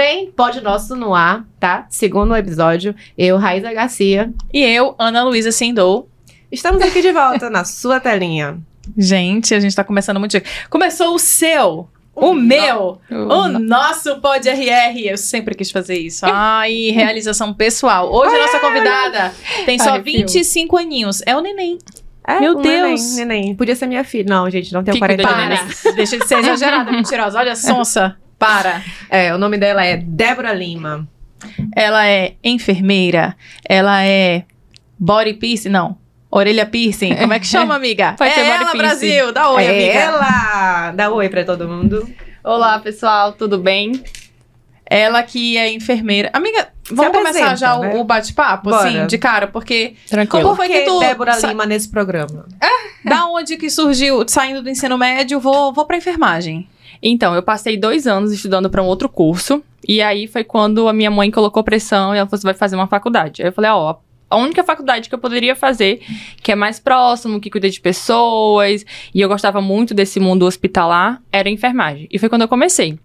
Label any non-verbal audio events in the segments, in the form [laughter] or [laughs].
bem? Pode Nosso no ar, tá? Segundo episódio, eu, Raíza Garcia. E eu, Ana Luísa Sindou. Estamos aqui de volta na sua telinha. Gente, a gente tá começando muito. Começou o seu, o, meu, o nosso Pod RR. Eu sempre quis fazer isso. Ai, [laughs] realização pessoal. Hoje a nossa convidada tem só Arrepio. 25 aninhos. É o neném. É, Meu um Deus. Neném, neném. Podia ser minha filha. Não, gente, não tenho Que cuida 40 de anos. Deixa de ser exagerada, [laughs] mentirosa. Olha, sonsa. Para. [laughs] É, o nome dela é Débora Lima. Ela é enfermeira. Ela é body piercing. Não. Orelha piercing. Como é que chama, amiga? [laughs] Pode ser é body ela, piercing. Brasil. Dá oi, é amiga. ela! Dá oi pra todo mundo. Olá, pessoal, tudo bem? Ela que é enfermeira. Amiga, vamos começar já o- né? o bate-papo, assim, de cara, porque Tranquilo. Como foi que tu- Débora sa- Lima nesse programa? da onde que surgiu, saindo do ensino médio, vou, vou pra enfermagem. Então, eu passei dois anos estudando para um outro curso. E aí foi quando a minha mãe colocou pressão e ela falou: você vai fazer uma faculdade. Aí eu falei: ó, a única faculdade que eu poderia fazer, que é mais próximo, que cuida de pessoas, e eu gostava muito desse mundo hospitalar, era enfermagem. E foi quando eu comecei.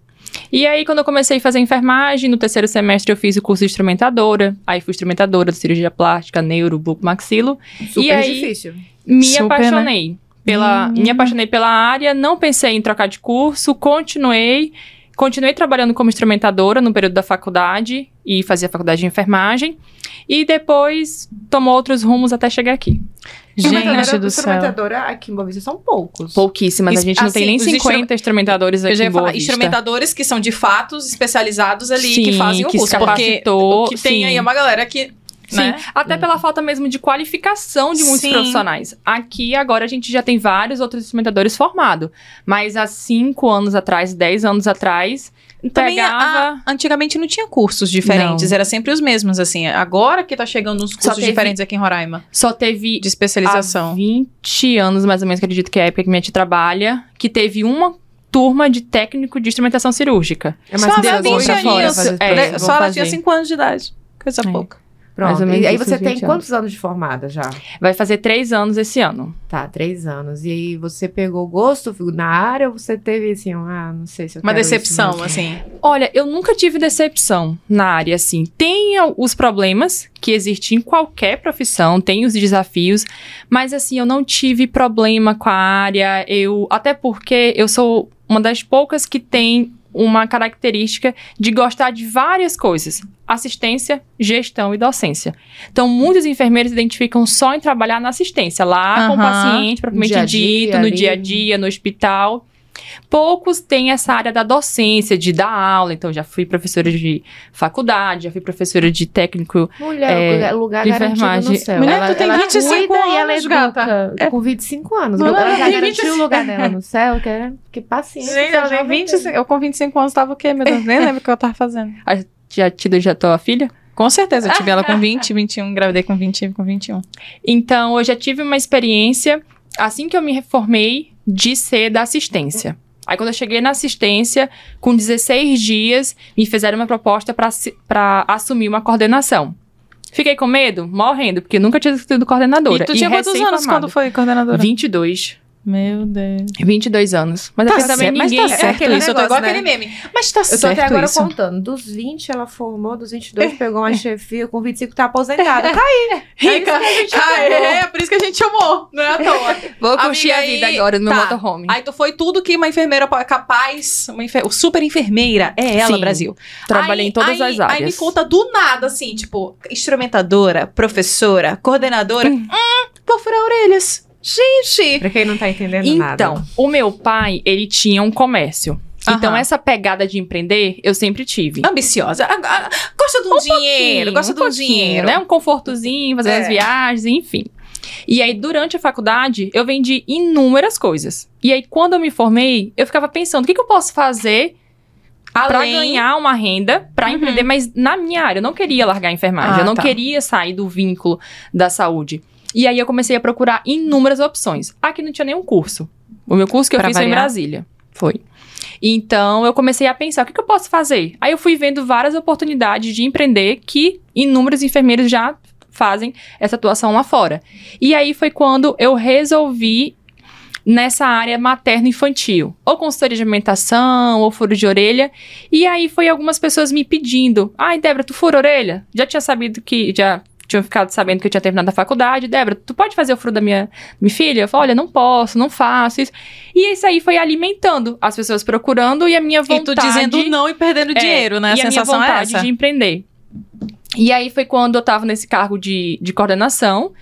E aí, quando eu comecei a fazer enfermagem, no terceiro semestre eu fiz o curso de instrumentadora. Aí fui instrumentadora de cirurgia plástica, neuro, buco, maxilo. Super aí- difícil. Me Super, né? Pela, me apaixonei pela área, não pensei em trocar de curso, continuei, continuei trabalhando como instrumentadora no período da faculdade e fazia faculdade de enfermagem e depois tomou outros rumos até chegar aqui. Gente do céu. Instrumentadora aqui em Boa Vista são poucos. Pouquíssimas, a Is- gente não tem assim, nem os 50 instrumentadores aqui Eu já em ia Boa falar, Vista. instrumentadores que são de fatos especializados ali, que Sim, fazem o que curso. Porque capacitou, o que tem sim. aí é uma galera que, Sim, né? até pela falta mesmo de qualificação de muitos Sim. profissionais. Aqui, agora, a gente já tem vários outros instrumentadores formados. Mas há cinco anos atrás, dez anos atrás, Também pegava... a- antigamente não tinha cursos diferentes, Não. era sempre os mesmos, assim. Agora que tá chegando uns cursos teve- diferentes aqui em Roraima, Só teve de especialização. há 20 anos, mais ou menos, que acredito que é a época que minha tia trabalha, que teve uma turma de técnico de instrumentação cirúrgica. É Só mais há pessoas 20 pra fora aninhos, fazer é, Só ela fazer. tinha 5 anos de idade. Coisa É. pouca. Pronto. Mais ou menos E aí isso, você tem 20 quantos anos de formada já? Vai fazer três anos esse ano. Tá, três anos. E aí você pegou gosto na área ou você teve assim, um, ah, não sei se eu Uma isso decepção, mesmo? assim. Olha, eu nunca tive decepção na área, assim. Tem os problemas que existem em qualquer profissão, tem os desafios, mas assim, eu não tive problema com a área, eu... Até porque eu sou uma das poucas que tem uma característica de gostar de várias coisas. Assistência, gestão e docência. Então, muitos enfermeiros se identificam só em trabalhar na assistência, lá com o paciente, propriamente dia, dito, no ali. dia a dia, no hospital. Poucos têm essa área da docência, de dar aula. Então, já fui professora de faculdade, já fui professora de técnico. Mulher, É, lugar, de garantido no enfermagem. céu. Mulher, tu tem 25 cuida e ela anos, educa gata. É. Com 25 anos. Mulher, ela já garantiu 25 o lugar dela no céu, que, era, que paciência. Gente, ela eu, já tenho vai 25, ter. eu com 25 anos tava o quê, meu Deus? Nem lembro o que eu tava fazendo. [laughs] Já tido já tua filha? Com certeza, eu tive ela com 20, 21, engravidei com 20, tive com 21. Então, eu já tive uma experiência, assim que eu me reformei, de ser da assistência. Aí, quando eu cheguei na assistência, com 16 dias, me fizeram uma proposta para assumir uma coordenação. Fiquei com medo? Morrendo, porque nunca tinha sido coordenadora. E tu tinha quantos anos quando foi coordenadora? 22. Meu Deus. 22 anos. Mas Tá é porque também certo, mas ninguém... tá certo aquele isso, eu tô negócio, igual né? aquele meme. Mas tá Eu tô certo até agora isso. contando. Dos 20 ela formou, dos 22 pegou uma chefia, com 25 tá aposentada. Tá aí. Rica. É isso que a gente Ah, amou. é, é por isso que a gente chamou. Não é à toa. Vou curtir Amiga, a vida aí- agora no meu tá. motorhome. Aí tu foi tudo que uma enfermeira é capaz, uma enfer... super enfermeira, é ela, Sim. Brasil. Trabalhei Aí- em todas aí- as áreas. Aí me conta do nada, assim, tipo, instrumentadora, professora, coordenadora. Hum, vou furar orelhas. Gente! Pra quem não tá entendendo nada. Então, o meu pai, ele tinha um comércio. Então, Aham. essa pegada de empreender, eu sempre tive. Ambiciosa. Gosta de um, dinheiro, gosta de um dinheiro. né? Um confortozinho, fazer É. as viagens, enfim. E aí, durante a faculdade, eu vendi inúmeras coisas. E aí, quando eu me formei, eu ficava pensando, o que, que eu posso fazer Além- ganhar uma renda, pra Uhum. empreender, mas na minha área. Eu não queria largar a enfermagem, Ah, eu não tá. queria sair do vínculo da saúde. E aí eu comecei a procurar inúmeras opções. Aqui não tinha nenhum curso. O meu curso que eu Pra fiz foi em. Brasília. Foi. Então eu comecei a pensar, o que, que eu posso fazer? Aí eu fui vendo várias oportunidades de empreender que inúmeros enfermeiros já fazem essa atuação lá fora. E aí foi quando eu resolvi nessa área materno-infantil. Ou consultoria de alimentação, ou furo de orelha. E aí foi algumas pessoas me pedindo: ai, Débora, tu fura a orelha? Já tinha sabido que. Já tinham ficado sabendo que eu tinha terminado a faculdade. Débora, tu pode fazer o furo da minha, minha filha? Eu falei, olha, não posso, não faço isso. E isso aí foi alimentando as pessoas procurando e a minha vontade... E tu dizendo não e perdendo É, dinheiro, né? A e a minha sensação é vontade essa. de empreender. E aí foi quando eu tava nesse cargo de, de coordenação,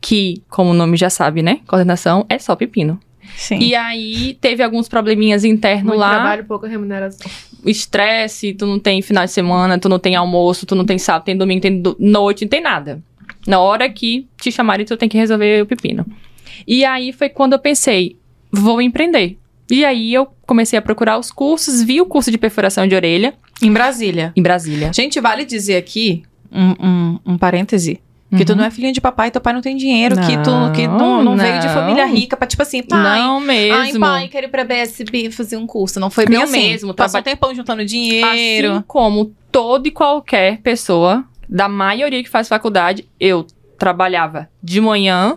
que, como o nome já sabe, né? Coordenação é só pepino. Sim. E aí teve alguns probleminhas internos Muito lá. trabalho, pouca remuneração. Estresse, tu não tem final de semana, tu não tem almoço, tu não tem sábado, tem domingo, tem do- noite, não tem nada. Na hora que te chamarem, tu tem que resolver o pepino. E aí foi quando eu pensei, vou empreender. E aí eu comecei a procurar os cursos, vi o curso de perfuração de orelha Em Brasília. em Brasília. Gente, vale dizer aqui um, um, um parêntese. Que tu Uhum. não é filhinha de papai, teu pai não tem dinheiro, que tu que não, não, veio de não. família rica pra, tipo assim, pai. Não mesmo. Ai, pai, quero ir pra BSB fazer um curso. Não foi bem Não assim. mesmo, Passou um tempão juntando dinheiro. Assim como toda e qualquer pessoa, da maioria que faz faculdade, eu trabalhava de manhã,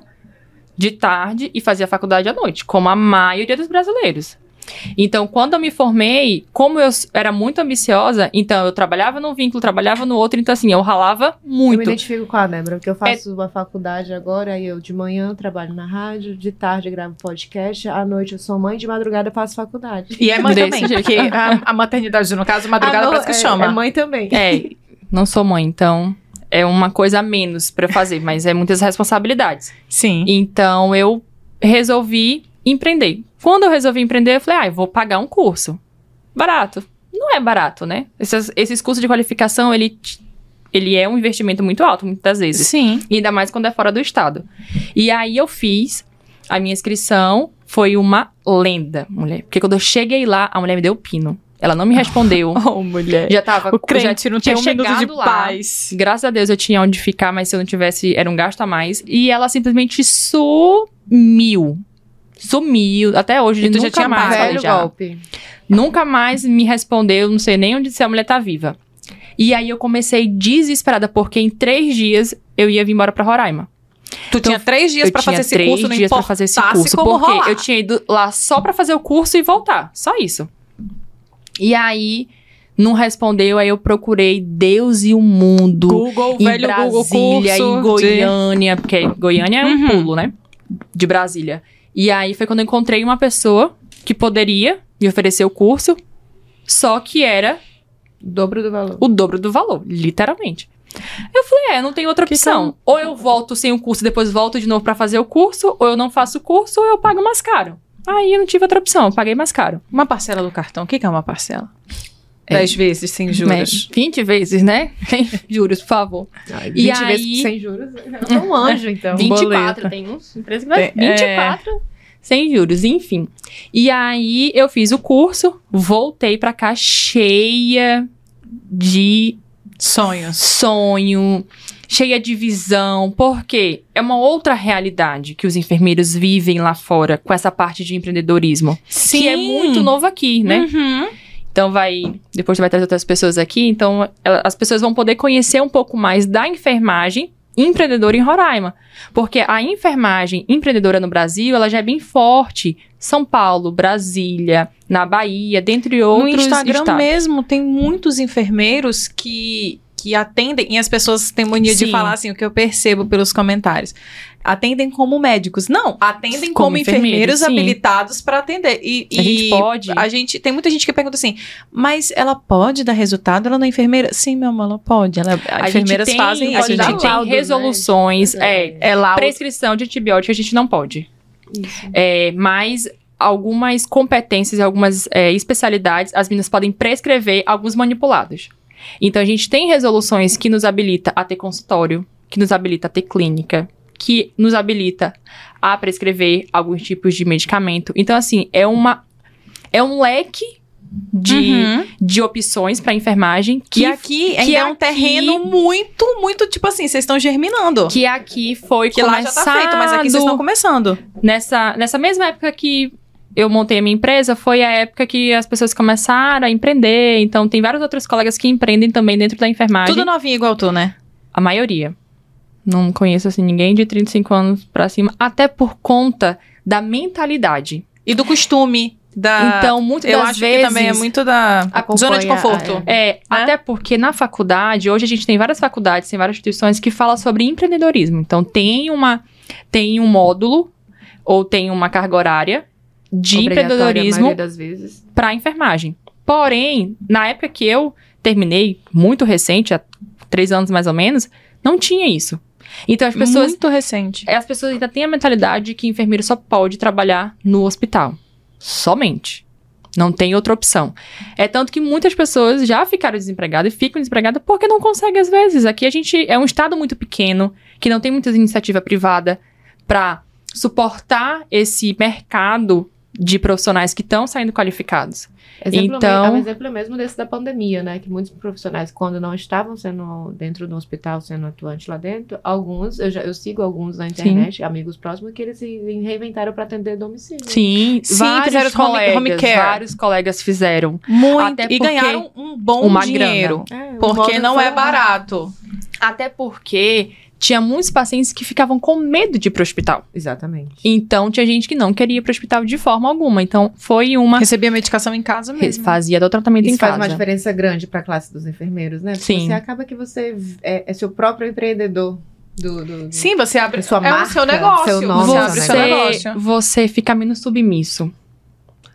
de tarde e fazia faculdade à noite, como a maioria dos brasileiros. Então, quando eu me formei, como eu era muito ambiciosa, então eu trabalhava num vínculo, trabalhava no outro, então assim, eu ralava Eu me muito. identifico com a Débora, porque eu faço uma faculdade agora e eu de manhã trabalho na rádio, de tarde gravo podcast, à noite eu sou mãe, de madrugada eu faço faculdade. E é [laughs] mãe também, porque a, a maternidade, no caso, madrugada não, parece que é, chama. É mãe também. É, não sou mãe, então é uma coisa a menos pra eu fazer, mas é muitas responsabilidades. Sim. Então eu resolvi empreender. Quando eu resolvi empreender, eu falei, ah, eu vou pagar um curso. Barato. Não é barato, né? Esses, esses cursos de qualificação, ele, ele é um investimento muito alto, muitas vezes. Sim. E ainda mais quando é fora do estado. E aí eu fiz a minha inscrição, foi uma lenda, mulher. Porque quando eu cheguei lá, a mulher me deu o pino. Ela não me respondeu. [laughs] Oh, mulher. já tava. O crente já não tem um tinha minuto de lá. paz. Graças a Deus eu tinha onde ficar, mas se eu não tivesse, era um gasto a mais. E ela simplesmente sumiu. Sumiu. Até hoje, E tu já nunca tinha mais. Velho já. golpe. Nunca mais me respondeu, não sei nem onde se a mulher tá viva. E aí eu comecei desesperada, porque em três dias eu ia vir embora pra Roraima. Tu tinha três dias tinha fazer esse curso, não dias pra fazer esse curso. Porque rolar. eu tinha ido lá só pra fazer o curso e voltar. Só isso. E aí, não respondeu, aí eu procurei Deus e o mundo Google, em velho Google Brasília, curso. em Goiânia, porque Goiânia é um Uhum. pulo, né? De Brasília. E aí foi quando eu encontrei uma pessoa que poderia me oferecer o curso, só que era Dobro do valor. o dobro do valor, literalmente. Eu falei, é, não tem outra Que opção. Ou eu volto sem o curso e depois volto de novo pra fazer o curso, ou eu não faço o curso, ou eu pago mais caro. Aí eu não tive outra opção, eu paguei mais caro. Uma parcela do cartão. O que que é uma parcela? É. Dez vezes sem juros. Né? 20 vezes, né? [laughs] juros, por favor. Ai, E 20 aí- vezes sem juros. É um anjo, então. 24, boleto. tem uns empresas que vai Tem- 24 sem juros, enfim. E aí eu fiz o curso, voltei pra cá cheia de Sonhos. sonho, cheia de visão, porque é uma outra realidade que os enfermeiros vivem lá fora com essa parte de empreendedorismo, Sim. que é muito novo aqui, né? Uhum. Então vai, depois vai trazer outras pessoas aqui, então ela- as pessoas vão poder conhecer um pouco mais da enfermagem empreendedora em Roraima, porque a enfermagem empreendedora no Brasil, ela já é bem forte. São Paulo, Brasília, na Bahia, dentre No outros Instagram estados. mesmo tem muitos enfermeiros que, que atendem, e as pessoas têm mania de Sim. falar assim, o que eu percebo pelos comentários. Atendem como médicos. Não, atendem como, Como enfermeiros, enfermeiros, habilitados para atender. E, A gente e pode. A gente, tem muita gente que pergunta assim, mas ela pode dar resultado? Ela não é enfermeira? Sim, meu amor, ela pode. Ela, A gente enfermeiras tem, fazem a gente tem laudo, né? resoluções, é, É lá prescrição de antibiótico a gente não pode. Isso. É, mas algumas competências e algumas é, especialidades, as meninas podem prescrever alguns manipulados. Então, a gente tem resoluções que nos habilita a ter consultório, que nos habilita a ter clínica, que nos habilita a prescrever alguns tipos de medicamento. Então, assim, é uma é um leque de, Uhum. de opções para enfermagem Que que, aqui que é um aqui- terreno muito, muito, tipo assim, vocês estão germinando. que aqui foi Que lá já tá feito, mas aqui vocês estão começando. nessa, nessa mesma época que eu montei a minha empresa, foi a época que as pessoas começaram a empreender. Então, tem vários outros colegas que empreendem também dentro da enfermagem. Tudo novinho igual tu, né? A maioria. Não conheço, assim, ninguém de 35 anos pra cima. Até por conta da mentalidade. E do costume. Da... Então, muitas eu das acho vezes que também é muito da Acompanha, zona de conforto. É, até porque na faculdade, hoje a gente tem várias faculdades, tem várias instituições que falam sobre empreendedorismo. Então, tem uma tem um módulo ou tem uma carga horária de empreendedorismo maioria das vezes. para enfermagem. Porém, na época que eu terminei, muito recente, há três anos mais ou menos, não tinha isso. Então, as pessoas Muito recente. as pessoas ainda têm a mentalidade de que enfermeiro só pode trabalhar no hospital. Somente. Não tem outra opção. É tanto que muitas pessoas já ficaram desempregadas e ficam desempregadas porque não conseguem às vezes. Aqui a gente é um estado muito pequeno, que não tem muita iniciativa privada para suportar esse mercado de profissionais que estão saindo qualificados. Exemplo, Então- é um exemplo mesmo desse da pandemia, né? Que muitos profissionais, quando não estavam sendo dentro do hospital, sendo atuantes lá dentro, alguns, eu, já, eu sigo alguns na internet, amigos próximos, que eles se reinventaram para atender domicílio. Sim, Sim, vários home- colegas, home care. vários colegas fizeram. Muito. Até e ganharam um bom dinheiro. É, Porque não é barato. Até porque tinha muitos pacientes que ficavam com medo de ir pro hospital. Exatamente. Então, tinha gente que não queria ir pro hospital de forma alguma. Então, foi uma. Recebia medicação em casa mesmo. Fazia do tratamento Isso em faz casa. uma diferença grande para a classe dos enfermeiros, né? Porque Sim. Você acaba que você é, é seu próprio empreendedor do, do, do- Sim, você abre sua é o marca, seu negócio. seu nome, você abre o seu negócio. você fica menos submisso.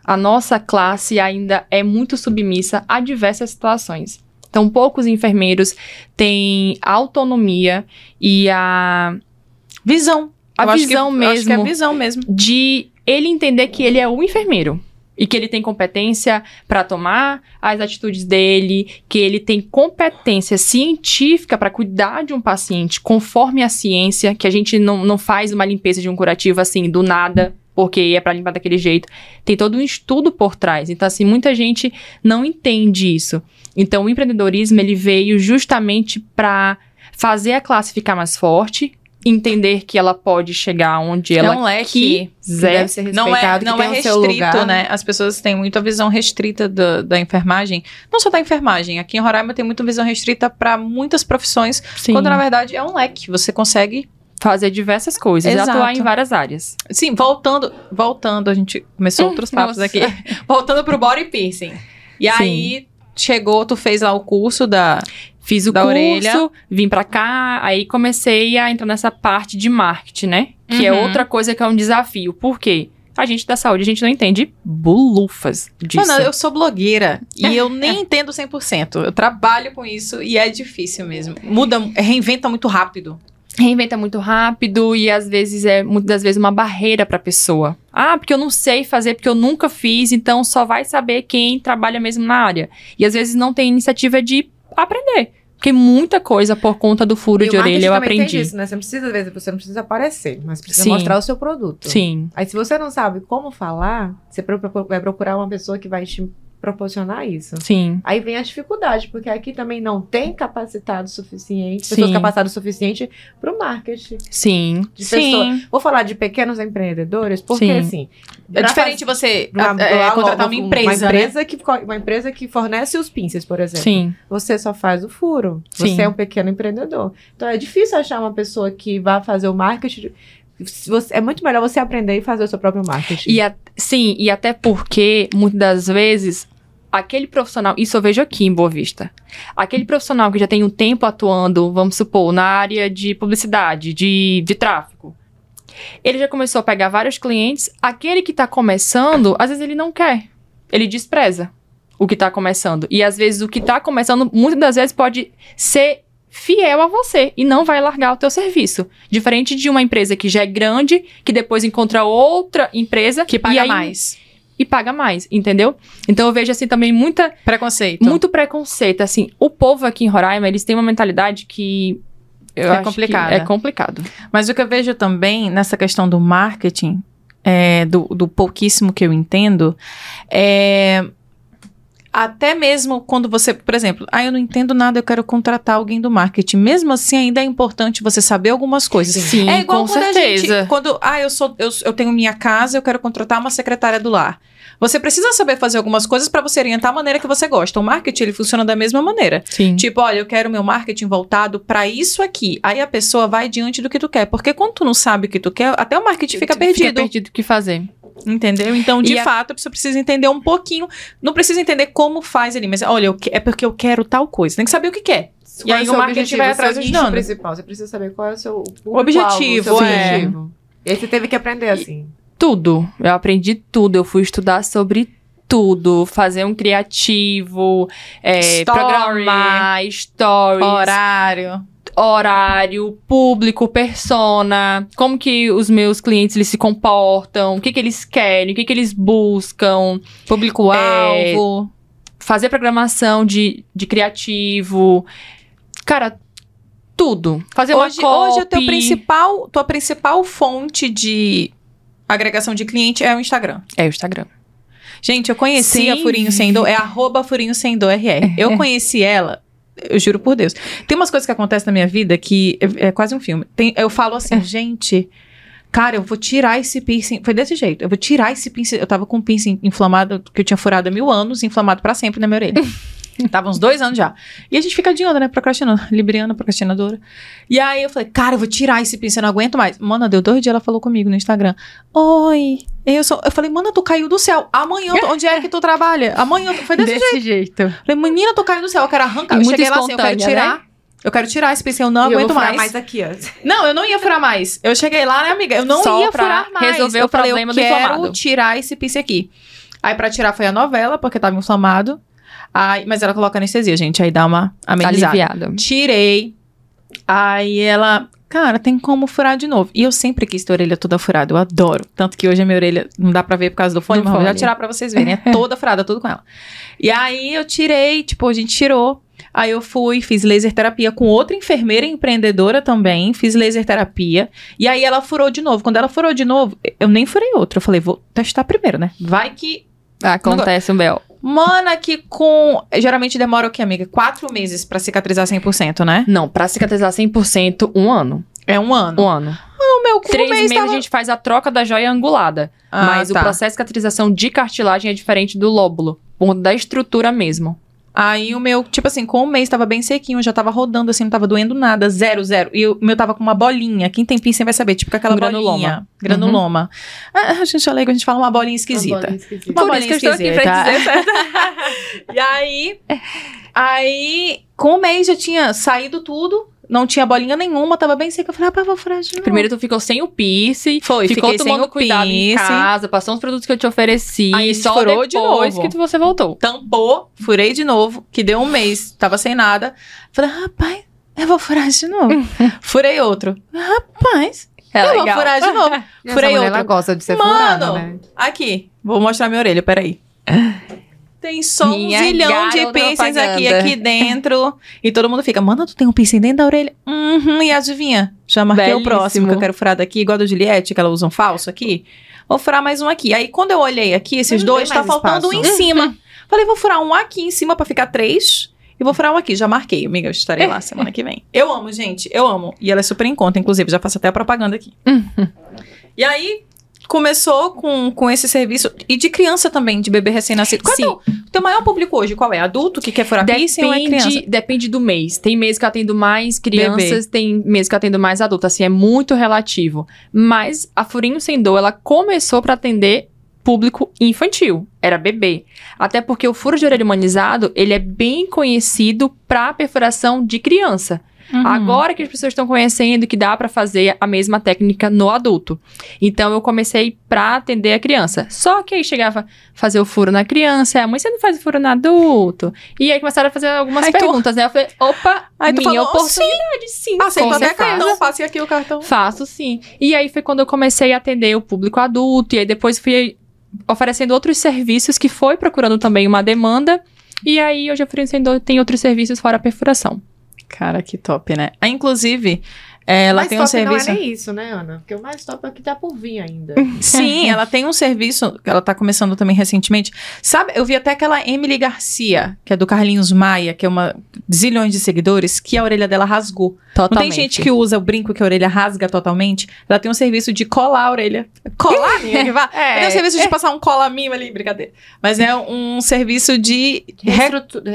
A nossa classe ainda é muito submissa a diversas situações. Então, poucos enfermeiros têm autonomia e a, Visão. a Eu acho que- visão eu Acho que é mesmo visão mesmo. de ele entender que ele é o enfermeiro e que ele tem competência para tomar as atitudes dele, que ele tem competência científica para cuidar de um paciente conforme a ciência, que a gente não, não faz uma limpeza de um curativo assim do nada. Porque é para limpar daquele jeito. Tem todo um estudo por trás. Então, assim, muita gente não entende isso. Então, o empreendedorismo, ele veio justamente para fazer a classe ficar mais forte, entender que ela pode chegar onde ela é um leque. quiser. deve ser Não é, respeitado, não que é tem o seu restrito, lugar. né? As pessoas têm muito a visão restrita da, da enfermagem. Não só da enfermagem. Aqui em Roraima tem muita visão restrita para muitas profissões, Sim. quando na verdade é um leque. Você consegue. fazer diversas coisas, Exato. atuar em várias áreas. Sim, voltando. Voltando, a gente começou outros papos nossa. aqui. [laughs] voltando pro body piercing. E Sim. aí chegou, tu fez lá o curso da. Fiz o Da curso, orelha. vim pra cá, aí comecei a entrar nessa parte de marketing, né? Que é Uhum. outra coisa que é um desafio. Por quê? A gente da saúde, a gente não entende bulufas disso. Mano, eu sou blogueira e eu nem entendo 100%. Eu trabalho com isso e é difícil mesmo. Muda, reinventa muito rápido. Reinventa muito rápido e às vezes é muitas das vezes uma barreira pra pessoa. Ah, porque eu não sei fazer, porque eu nunca fiz, então só vai saber quem trabalha mesmo na área. E às vezes não tem iniciativa de aprender. Porque muita coisa por conta do furo E de orelha eu também tem aprendi. Isso, né? Você, não precisa, às vezes, você não precisa aparecer, mas precisa Sim. mostrar o seu produto. Sim. Aí, se você não sabe como falar, você vai procurar uma pessoa que vai te proporcionar isso. Sim. Aí vem a dificuldade, porque aqui também não tem capacitado suficiente, pessoas Sim. capacitadas o suficiente para o marketing. Sim. De pessoa- Vou falar de pequenos empreendedores, porque Sim. assim. É diferente você Uma, é, uma- contratar uma empresa, uma né? empresa, que, co- uma empresa que fornece os pinces, por exemplo. Sim. Você só faz o furo. Sim. Você é um pequeno empreendedor. Então é difícil achar uma pessoa que vá fazer o marketing. Você- é muito melhor você aprender e fazer o seu próprio marketing. E a- sim, e até porque, muitas das vezes, aquele profissional, isso eu vejo aqui em Boa Vista, aquele profissional que já tem um tempo atuando, vamos supor, na área de publicidade, de, de tráfego, ele já começou a pegar vários clientes, aquele que tá começando, às vezes ele não quer, ele despreza o que tá começando. E às vezes o que tá começando, muitas das vezes pode ser fiel a você e não vai largar o teu serviço. Diferente de uma empresa que já é grande, que depois encontra outra empresa Que paga aí- mais. E paga mais, entendeu? Então eu vejo assim também muita Preconceito. muito preconceito, assim. O povo aqui em Roraima, eles têm uma mentalidade que eu É complicada. É complicado. Mas o que eu vejo também nessa questão do marketing, é, do, do pouquíssimo que eu entendo, é até mesmo quando você, por exemplo, ah, eu não entendo nada, eu quero contratar alguém do marketing. Mesmo assim, ainda é importante você saber algumas coisas. Sim, é igual com quando certeza. a gente, quando, ah, eu sou, eu, eu tenho minha casa, eu quero contratar uma secretária do lar. Você precisa saber fazer algumas coisas para você orientar a maneira que você gosta. O marketing ele funciona da mesma maneira. Sim. Tipo, olha, eu quero meu marketing voltado para isso aqui. Aí a pessoa vai diante do que tu quer, porque quando tu não sabe o que tu quer, até o marketing fica perdido. Fica perdido o que fazer. Entendeu? Então, de E a- fato, você precisa entender um pouquinho. Não precisa entender como faz ali, mas olha, que- é porque eu quero tal coisa. Tem que saber o que quer. E Qual é aí seu o marketing objetivo, vai o atrás ajudando. principal. Você precisa saber qual é o seu O objetivo, o seu é. objetivo. E aí você teve que aprender assim. Tudo. Eu aprendi tudo. Eu fui estudar sobre tudo. Fazer um criativo, é, Story. programar, stories, Horário. horário, público, persona, como que os meus clientes eles se comportam, o que que eles querem, o que que eles buscam, Público-alvo. fazer programação de, de criativo. Cara, tudo. Fazer Hoje, uma copy. hoje a teu principal, tua principal fonte de agregação de cliente é o Instagram. É o Instagram. Gente, eu conheci a Sim. Furinho Sem Dor, é arroba Furinho Sem Dor RR. Eu conheci ela, eu juro por Deus. Tem umas coisas que acontecem na minha vida que é, é quase um filme. Tem- eu falo assim, gente, cara, eu vou tirar esse piercing. Foi desse jeito, eu vou tirar esse piercing. Eu tava com um piercing inflamado, que eu tinha furado há mil anos, inflamado pra sempre na minha orelha. [laughs] Tava uns dois anos já. E a gente fica onda, né? Procrastinando. Libriana, procrastinadora. E aí eu falei, cara, eu vou tirar esse piercing, eu não aguento mais. Mano, deu dois dias, ela falou comigo no Instagram. Oi. Eu, sou... eu falei, mano, tu caiu do céu. Amanhã, tu- onde é que tu trabalha? Amanhã, tu- foi desse, jeito. jeito. Eu Falei, menina, tu caiu do céu, eu quero arrancar. E eu muito cheguei lá assim, eu quero espontânea, tirar. Eu quero tirar esse piercing, eu não E eu aguento vou furar mais. mais aqui, ó. [laughs] Não, eu não ia furar mais. Eu cheguei lá, né, amiga? Eu não Só ia furar mais. resolver eu o falei, problema eu do quero inflamado. tirar esse piercing aqui. Aí pra tirar foi a novela, porque tava inflamado. Aí, mas ela coloca anestesia, gente. Aí dá uma amenizada. Aliviada. Tirei. Aí ela, cara, tem como furar de novo. E eu sempre quis ter a orelha toda furada. Eu adoro. Tanto que hoje a minha orelha não dá pra ver por causa do fone, Do mas vou já tirar pra vocês verem. É [laughs] toda furada, tudo com ela. E aí eu tirei, tipo, a gente tirou. Aí eu fui, fiz laser terapia com outra enfermeira empreendedora também, fiz laser terapia. E aí ela furou de novo. Quando ela furou de novo, eu nem furei outra. Eu falei, vou testar primeiro, né? Vai que Acontece um bel. Mana, que com. Geralmente demora o quê, amiga? Quatro meses pra cicatrizar 100%, né? Não, pra cicatrizar 100%, um ano. É um ano. Um ano. O meu com Três meses tava... a gente faz a troca da joia angulada. Ah, mas tá. o processo de cicatrização de cartilagem é diferente do lóbulo. Por da estrutura mesmo. Aí o meu, tipo assim, com um mês tava bem sequinho, já tava rodando assim, não tava doendo nada, zero, zero. E o meu tava com uma bolinha. Quem tem piercing vai saber, tipo com aquela Um granuloma. bolinha. Granuloma. Ah, a gente é leigo, a gente fala uma bolinha esquisita. Uma bolinha esquisita. Uma Por isso bolinha que eu estou aqui pra esquisita. [laughs] e aí, aí, com um mês já tinha saído tudo, não tinha bolinha nenhuma, tava bem seca. Eu falei, ah, vou furar de novo. Primeiro tu ficou sem o piercing. Foi, ficou tomando o cuidado em piercing. casa, passou os produtos que eu te ofereci. Aí só furou de novo. que tu- você voltou. tampou, furei de novo, que deu um mês, tava sem nada. Falei, rapaz, eu vou furar de novo. [laughs] Furei outro. Rapaz, É eu legal. vou furar de novo. [laughs] Furei outro. ela gosta de ser Mano, furada, né? Aqui, vou mostrar minha orelha, peraí. Tem só um Minha zilhão de piercings aqui, aqui dentro. E todo mundo fica, mano, tu tem um piercing dentro da orelha? Uhum, e adivinha? Já marquei o Belíssimo. próximo, que eu quero furar daqui, igual a do Juliette, que ela usa um falso aqui. Vou furar mais um aqui. Aí, quando eu olhei aqui, esses dois, tá faltando um em cima. [laughs] Falei, vou furar um aqui em cima pra ficar três. E vou furar um aqui. Já marquei, amiga. Eu estarei lá semana que vem. [laughs] Eu amo, gente. Eu amo. E ela é super em conta, inclusive. Já faço até a propaganda aqui. E aí, começou com, com esse serviço. E de criança também, de bebê recém-nascido. Qual é Sim. o teu, teu maior público hoje? Qual é? Adulto que quer furar piercing ou é criança? Depende, do mês. Tem mês que eu atendo mais crianças, tem mês que eu atendo mais adultos. Assim, é muito relativo. Mas a Furinho Sem Dor, ela começou pra atender público infantil. Era bebê. Até porque o furo de orelha humanizado, ele é bem conhecido pra perfuração de criança. Uhum. Agora que as pessoas estão conhecendo que dá pra fazer a mesma técnica no adulto. Então eu comecei pra atender a criança. Só que aí chegava fazer o furo na criança, e a mãe, você não faz o furo no adulto? E aí começaram a fazer algumas Aí tu- perguntas, né? Eu falei, opa, Aí tu minha falou, oportunidade, sim. Aceito com até cartão, passe aqui o cartão. Faço sim. E aí foi quando eu comecei a atender o público adulto, e aí depois fui oferecendo outros serviços que foi procurando também uma demanda. E aí hoje Dor tem outros serviços fora a perfuração. Cara, que top, né? Ah, inclusive, Ela mais tem um serviço. Não é nem isso, né, Ana? Porque o mais top é o que tá por vir ainda. [laughs] Sim, ela tem um serviço que ela tá começando também recentemente. Sabe, eu vi até aquela Emily Garcia, que é do Carlinhos Maia, que é uma zilhões de seguidores, que a orelha dela rasgou. Totalmente. Não tem gente que usa o brinco que a orelha rasga totalmente? Ela tem um serviço de colar a orelha. Colar, minha [laughs] que vá. É, tem um serviço de passar um cola mimo ali, brincadeira. Mas é um serviço de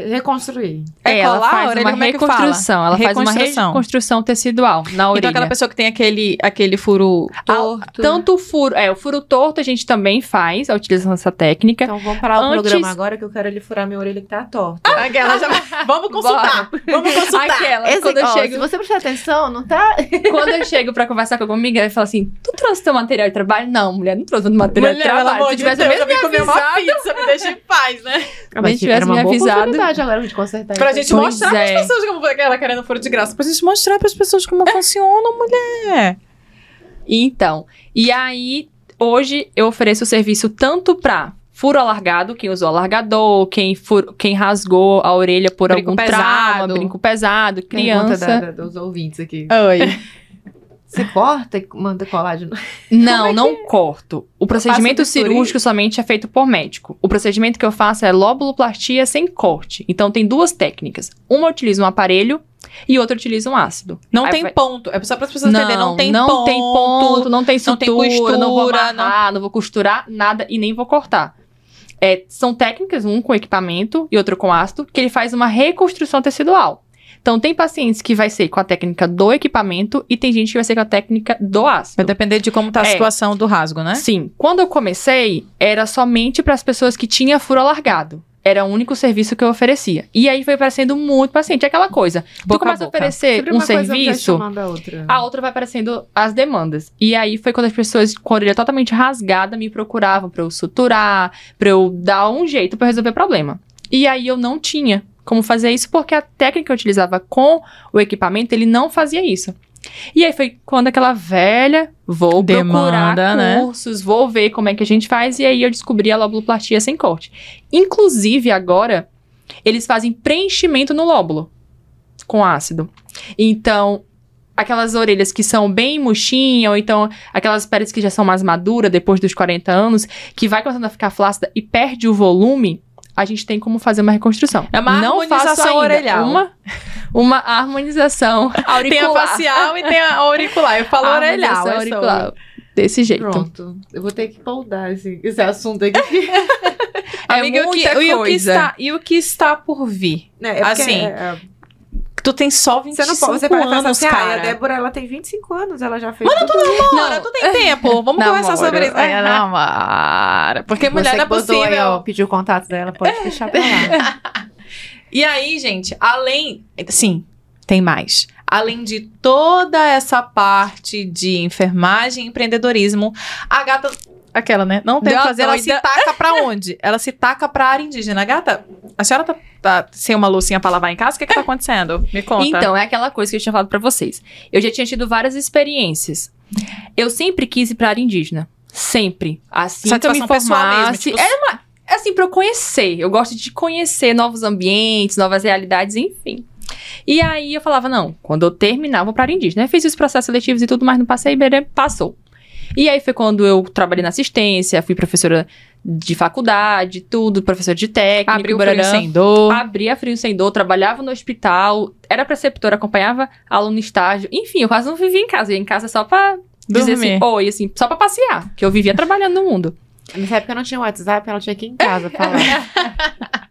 reconstruir. é ela colar a faz orelha, uma como é que fala? reconstrução. Ela faz uma Reconstrução. reconstrução tecidual na orelha. Então aquela pessoa que tem aquele, aquele furo Torto. Tanto o furo, é, o furo torto a gente também faz, utilizando essa técnica. Então vamos parar o Antes- programa agora que eu quero ele furar minha orelha que tá torta. Aquela já... [laughs] Vamos consultar. Vamos consultar. Aquela, Esse- quando eu ó, chego, Se você prestar atenção, não tá. [laughs] quando eu chego pra conversar com alguma amiga, ela fala assim: Tu trouxe teu material de trabalho? Não, mulher, não trouxe meu material Mulher, de trabalho. Se tivesse Deus, mesmo eu vim comer uma pizza, me deixa em paz, né? Mas tivesse era uma me boa avisado. oportunidade agora de consertar Pra gente Pois mostrar pras é. pessoas como ela querendo furo de graça. Pra gente mostrar pras pessoas como funciona, [laughs] mulher. Então, e aí, hoje eu ofereço o serviço tanto pra furo alargado, quem usou alargador, quem, fur- quem rasgou a orelha por Brinco algum pesado. trauma, brinco pesado, Pergunta criança. da- da- dos ouvintes aqui. Oi. [laughs] Você corta e manda colar de novo? Não, não corto. O procedimento cirúrgico somente é feito por médico. O procedimento que eu faço é lóbuloplastia sem corte. Então tem duas técnicas. Uma utiliza um aparelho e outra utiliza um ácido. Não Aí tem vai- ponto. É só para as pessoas entenderem. Não tem não ponto. tem ponto, não tem não tem sutura, não, vou costura, amarrar, não... vou costurar nada e nem vou cortar. É, são técnicas, um com equipamento e outro com ácido, que ele faz uma reconstrução tecidual. Então, tem pacientes que vai ser com a técnica do equipamento e tem gente que vai ser com a técnica do ácido. Vai depender de como tá a É. situação do rasgo, né? Sim. Quando eu comecei, era somente para as pessoas que tinham furo alargado. Era o único serviço que eu oferecia. E aí foi aparecendo muito paciente. É aquela coisa. tu Boca a começa a, boca. oferecer Sempre um uma coisa serviço, a outra. a outra vai aparecendo as demandas. E aí foi quando as pessoas com a orelha totalmente rasgada me procuravam pra eu suturar, pra eu dar um jeito pra resolver o problema. E aí eu não tinha como fazer isso porque a técnica que eu utilizava com o equipamento, ele não fazia isso. E aí foi quando aquela velha, vou Demanda, procurar né? cursos, vou ver como é que a gente faz, e aí eu descobri a lobuloplastia sem corte. Inclusive, agora, eles fazem preenchimento no lóbulo com ácido. Então, aquelas orelhas que são bem murchinhas, ou então aquelas peles que já são mais maduras depois dos 40 anos, que vai começando a ficar flácida e perde o volume, a gente tem como fazer uma reconstrução. É uma Não harmonização orelhal. Uma, uma harmonização [laughs] auricular. Tem a facial e tem a auricular. Eu falo orelhal. Harmonização é auricular. Desse jeito. Pronto. Eu vou ter que poldar esse, esse assunto aqui. [laughs] É Amiga, e o que- muita e o que coisa. está E o que está por vir? É, é Assim, é, Tu tem só você 25 não pode, você vai pensar anos, assim, ah, a Débora, ela tem 25 anos, ela já fez tudo isso. Namora, tu tem tempo. [laughs] Vamos Namoro. conversar sobre isso. É, namora. Porque mulher Você não é possível. Aí, ó, pediu o contato dela, pode deixar pra lá. [laughs] E aí, gente, além. Sim, tem mais. Além de toda essa parte de enfermagem e empreendedorismo, a gata. Aquela, né? Não tem o que fazer, ela se taca pra [laughs] onde? Ela se taca pra área indígena. Gata, a senhora tá, tá sem uma loucinha pra lavar em casa? O que que tá acontecendo? Me conta. Então, é aquela coisa que eu tinha falado pra vocês. Eu já tinha tido várias experiências. Eu sempre quis ir pra área indígena. Sempre. Assim que eu me Satisfação pessoal mesmo, formasse. tipo- Era uma... Assim, pra eu conhecer. Eu gosto de conhecer novos ambientes, novas realidades, enfim. E aí eu falava, não, quando eu terminar, eu vou pra área indígena. Eu fiz os processos seletivos e tudo, mas não passei, beleza, passou. E aí foi quando eu trabalhei na assistência, fui professora de faculdade, tudo, professora de técnica, Abriu o barará. frio sem dor. Abria frio sem dor, trabalhava no hospital, era preceptora, acompanhava aluno estágio. Enfim, eu quase não vivia em casa. Eu ia em casa só pra dizer Dormir. assim, oi, assim, só pra passear. Que eu vivia trabalhando no mundo. Nessa época não tinha WhatsApp, ela tinha que ir em casa [laughs] falar.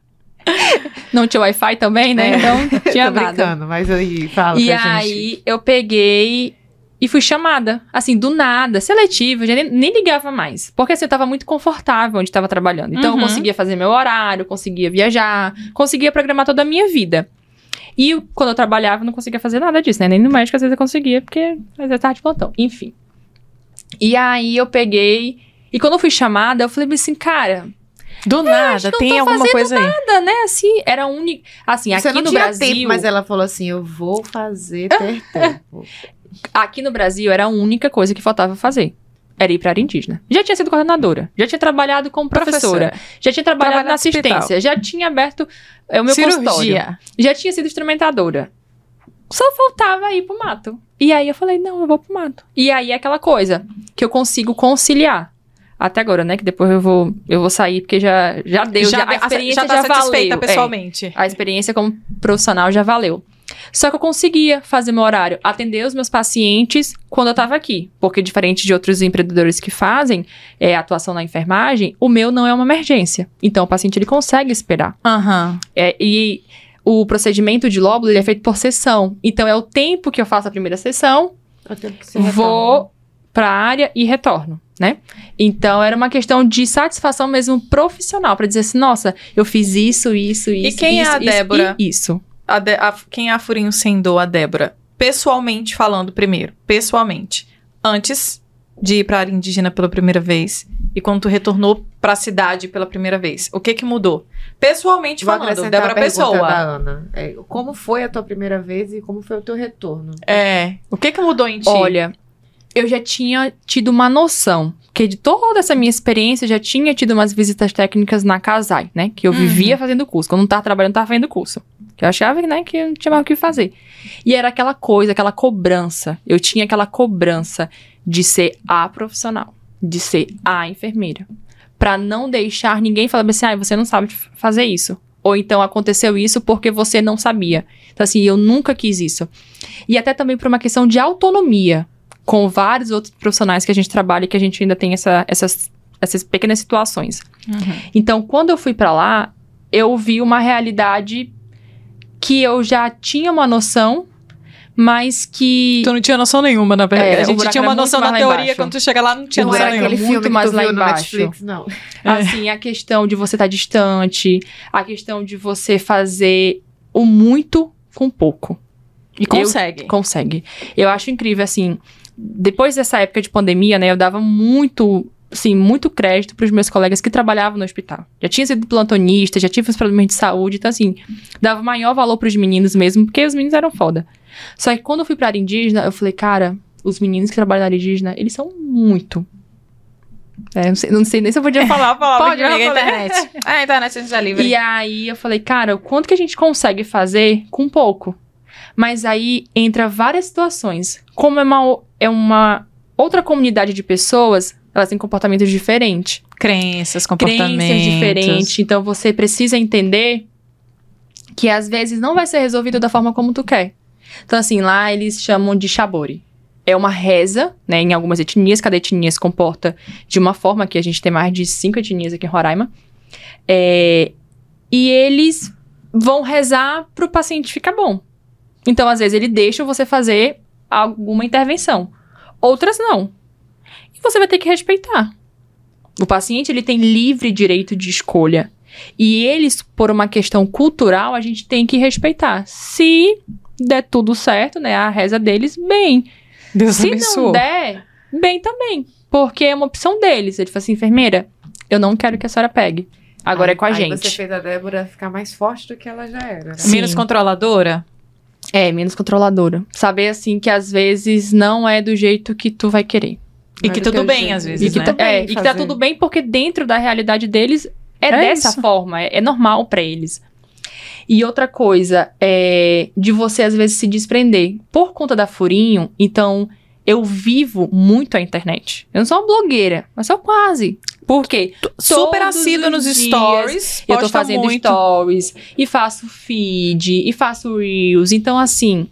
Não tinha Wi-Fi também, né? É. Então [laughs] tinha Tô nada. brincando, mas aí fala E pra gente. aí eu peguei e fui chamada, assim, do nada, seletiva, eu já nem, nem ligava mais. Porque assim, eu tava muito confortável onde estava trabalhando. Então Uhum. eu conseguia fazer meu horário, conseguia viajar, conseguia programar toda a minha vida. E quando eu trabalhava, eu não conseguia fazer nada disso, né? Nem no médico às vezes eu conseguia, porque às vezes eu tava de plantão. Enfim. E aí eu peguei. E quando eu fui chamada, eu falei assim, cara, Do nada, tem tô alguma coisa aí. nada, né? Assim, era único. Assim, Você aqui não no tinha Brasil. tempo, mas ela falou assim: eu vou fazer ter tempo. Aqui no Brasil era a única coisa que faltava fazer. Era ir pra área indígena. Já tinha sido coordenadora, já tinha trabalhado como professora, já tinha trabalhado Trabalhar na no hospital. assistência, já tinha aberto é, o meu consultório, Cirurgia. já tinha sido instrumentadora. Só faltava ir pro mato. E aí eu falei, não, eu vou pro mato. E aí é aquela coisa que eu consigo conciliar. Até agora, né? Que depois eu vou, eu vou sair, porque já, já deu, já, a experiência já, tá já satisfeita valeu. É, pessoalmente. a experiência como profissional já valeu. Só que eu conseguia fazer meu horário, atender os meus pacientes quando eu tava aqui. Porque, diferente de outros empreendedores que fazem é, atuação na enfermagem, o meu não é uma emergência. Então, o paciente ele consegue esperar. Aham. É, e o procedimento de lóbulo ele é feito por sessão. Então, é o tempo que eu faço a primeira sessão, retorno. vou para a área e retorno, né? Então era uma questão de satisfação mesmo profissional para dizer assim, nossa, eu fiz isso, isso, isso. quem é isso, a isso Débora? e Isso. A De- a- quem é a Furinho Sendou, a Débora? Pessoalmente falando primeiro. Pessoalmente. Antes de ir pra área indígena pela primeira vez e quando tu retornou pra cidade pela primeira vez. O que que mudou? Pessoalmente Vou falando, Débora a Pessoa. da Ana. É, como foi a tua primeira vez e como foi o teu retorno? É. O que que mudou em ti? Olha, eu já tinha tido uma noção que de toda essa minha experiência, eu já tinha tido umas visitas técnicas na Casai, né? Que eu Uhum. vivia fazendo curso. Quando não tava trabalhando, tava fazendo curso. Que eu achava, né, que não tinha mais o que fazer. E era aquela coisa, aquela cobrança. Eu tinha aquela cobrança de ser a profissional, de ser a enfermeira. Pra não deixar ninguém falar assim, ah, você não sabe fazer isso. Ou então aconteceu isso porque você não sabia. Então, assim, eu nunca quis isso. E até também por uma questão de autonomia com vários outros profissionais que a gente trabalha e que a gente ainda tem essa- essas, essas pequenas situações. Uhum. Então, quando eu fui pra lá, eu vi uma realidade que eu já tinha uma noção, mas que Tu não tinha noção nenhuma, na verdade. É, a gente tinha uma noção na teoria, quando tu chega lá não tinha Não noção era nenhuma. aquele muito filme mais lá embaixo. Netflix, não. assim, a questão de você estar distante, a questão de você fazer o muito com pouco. E consegue. Consegue. Eu acho incrível, assim, depois dessa época de pandemia, né, eu dava muito, assim, muito crédito pros meus colegas que trabalhavam no hospital. Já tinha sido plantonista, já tive os problemas de saúde, então, assim, dava maior valor pros meninos mesmo, porque os meninos eram foda. Só que quando eu fui pra área indígena, eu falei, cara, os meninos que trabalham na área indígena, eles são muito. É, não, sei, não sei nem se eu podia [laughs] falar a palavra. Pode, amiga, a internet. É, a internet a gente é livre. E aí eu falei, cara, o quanto que a gente consegue fazer com pouco? Mas aí entra várias situações. Como é uma, é uma outra comunidade de pessoas, elas têm comportamentos diferentes. Crenças, comportamentos. Crenças diferentes. Então você precisa entender que às vezes não vai ser resolvido da forma como tu quer. Então, assim, lá eles chamam de shabori. É uma reza, né? Em algumas etnias, cada etnia se comporta de uma forma, que a gente tem mais de cinco etnias aqui em Roraima. É, e eles vão rezar pro paciente ficar bom. Então, às vezes, ele deixa você fazer alguma intervenção. Outras não. Você vai ter que respeitar. O paciente, ele tem livre direito de escolha. E eles, por uma questão cultural, a gente tem que respeitar. Se der tudo certo, né, a reza deles, bem. Deus Se abençoe. não der, bem também. Porque é uma opção deles. Ele fala assim, enfermeira, eu não quero que a senhora pegue. Agora Aí- é com a aí gente. você fez a Débora ficar mais forte do que ela já era. né? Menos controladora? É, menos controladora. Saber, assim, que às vezes não é do jeito que tu vai querer. E que do tudo bem, às E vezes, que, né? tá, é, e que tá tudo bem porque dentro da realidade deles é, É dessa isso. forma, é, é normal pra eles. E outra coisa é de você às vezes se desprender. Por conta da Furinho, então eu vivo muito a internet. Eu não sou uma blogueira, mas sou quase. Por quê? Super os nos dias stories. Eu tô fazendo muito. stories, e faço feed, e faço reels. Então, assim,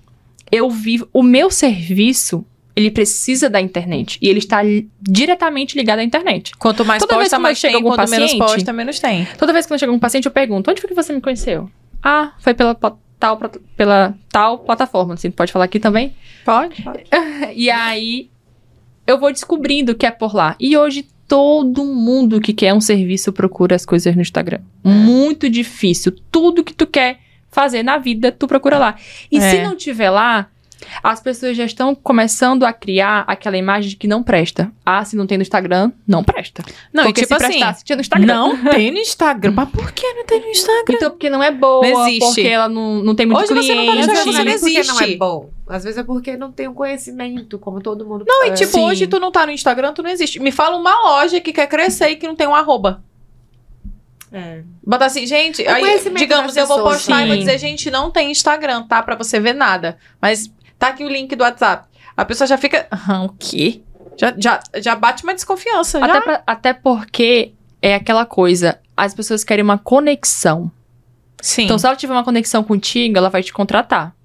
eu vivo. O meu serviço, ele precisa da internet. E ele está diretamente ligado à internet. Quanto mais Toda posta, mais chega tem. Quanto menos paciente- posta, menos tem. Toda vez que eu chego um paciente, eu pergunto: onde foi que você me conheceu? Ah, foi pela tal, pela tal plataforma. Assim, pode falar aqui também? Pode, pode. [laughs] E aí eu vou descobrindo que é por lá. E hoje todo mundo que quer um serviço procura as coisas no Instagram. Muito difícil. Tudo que tu quer fazer na vida, tu procura lá. E se É. não tiver lá, as pessoas já estão começando a criar aquela imagem de que não presta. Ah, se não tem no Instagram, não presta. Não, Porque e tipo se assim, prestasse, tinha no Instagram. não [laughs] tem no Instagram. Mas por que não tem no Instagram? Então, porque não é boa, Não existe. porque ela não, não tem muito Hoje você não tá no cliente. Instagram, você não porque não existe. é bom. Às vezes é porque não tem um conhecimento, como todo mundo Não, e tipo, Sim. hoje tu não tá no Instagram, tu não existe. Me fala uma loja que quer crescer e que não tem um arroba. É. Bota assim, gente, aí, conhecimento digamos, eu vou postar e vou sim. dizer, gente, não tem Instagram, tá? Pra você ver nada. Mas tá aqui o link do WhatsApp. A pessoa já fica. Ah, o quê? Já, já, já bate uma desconfiança. Já. Até, pra- até porque é aquela coisa, as pessoas querem uma conexão. Sim. Então, se ela tiver uma conexão contigo, ela vai te contratar.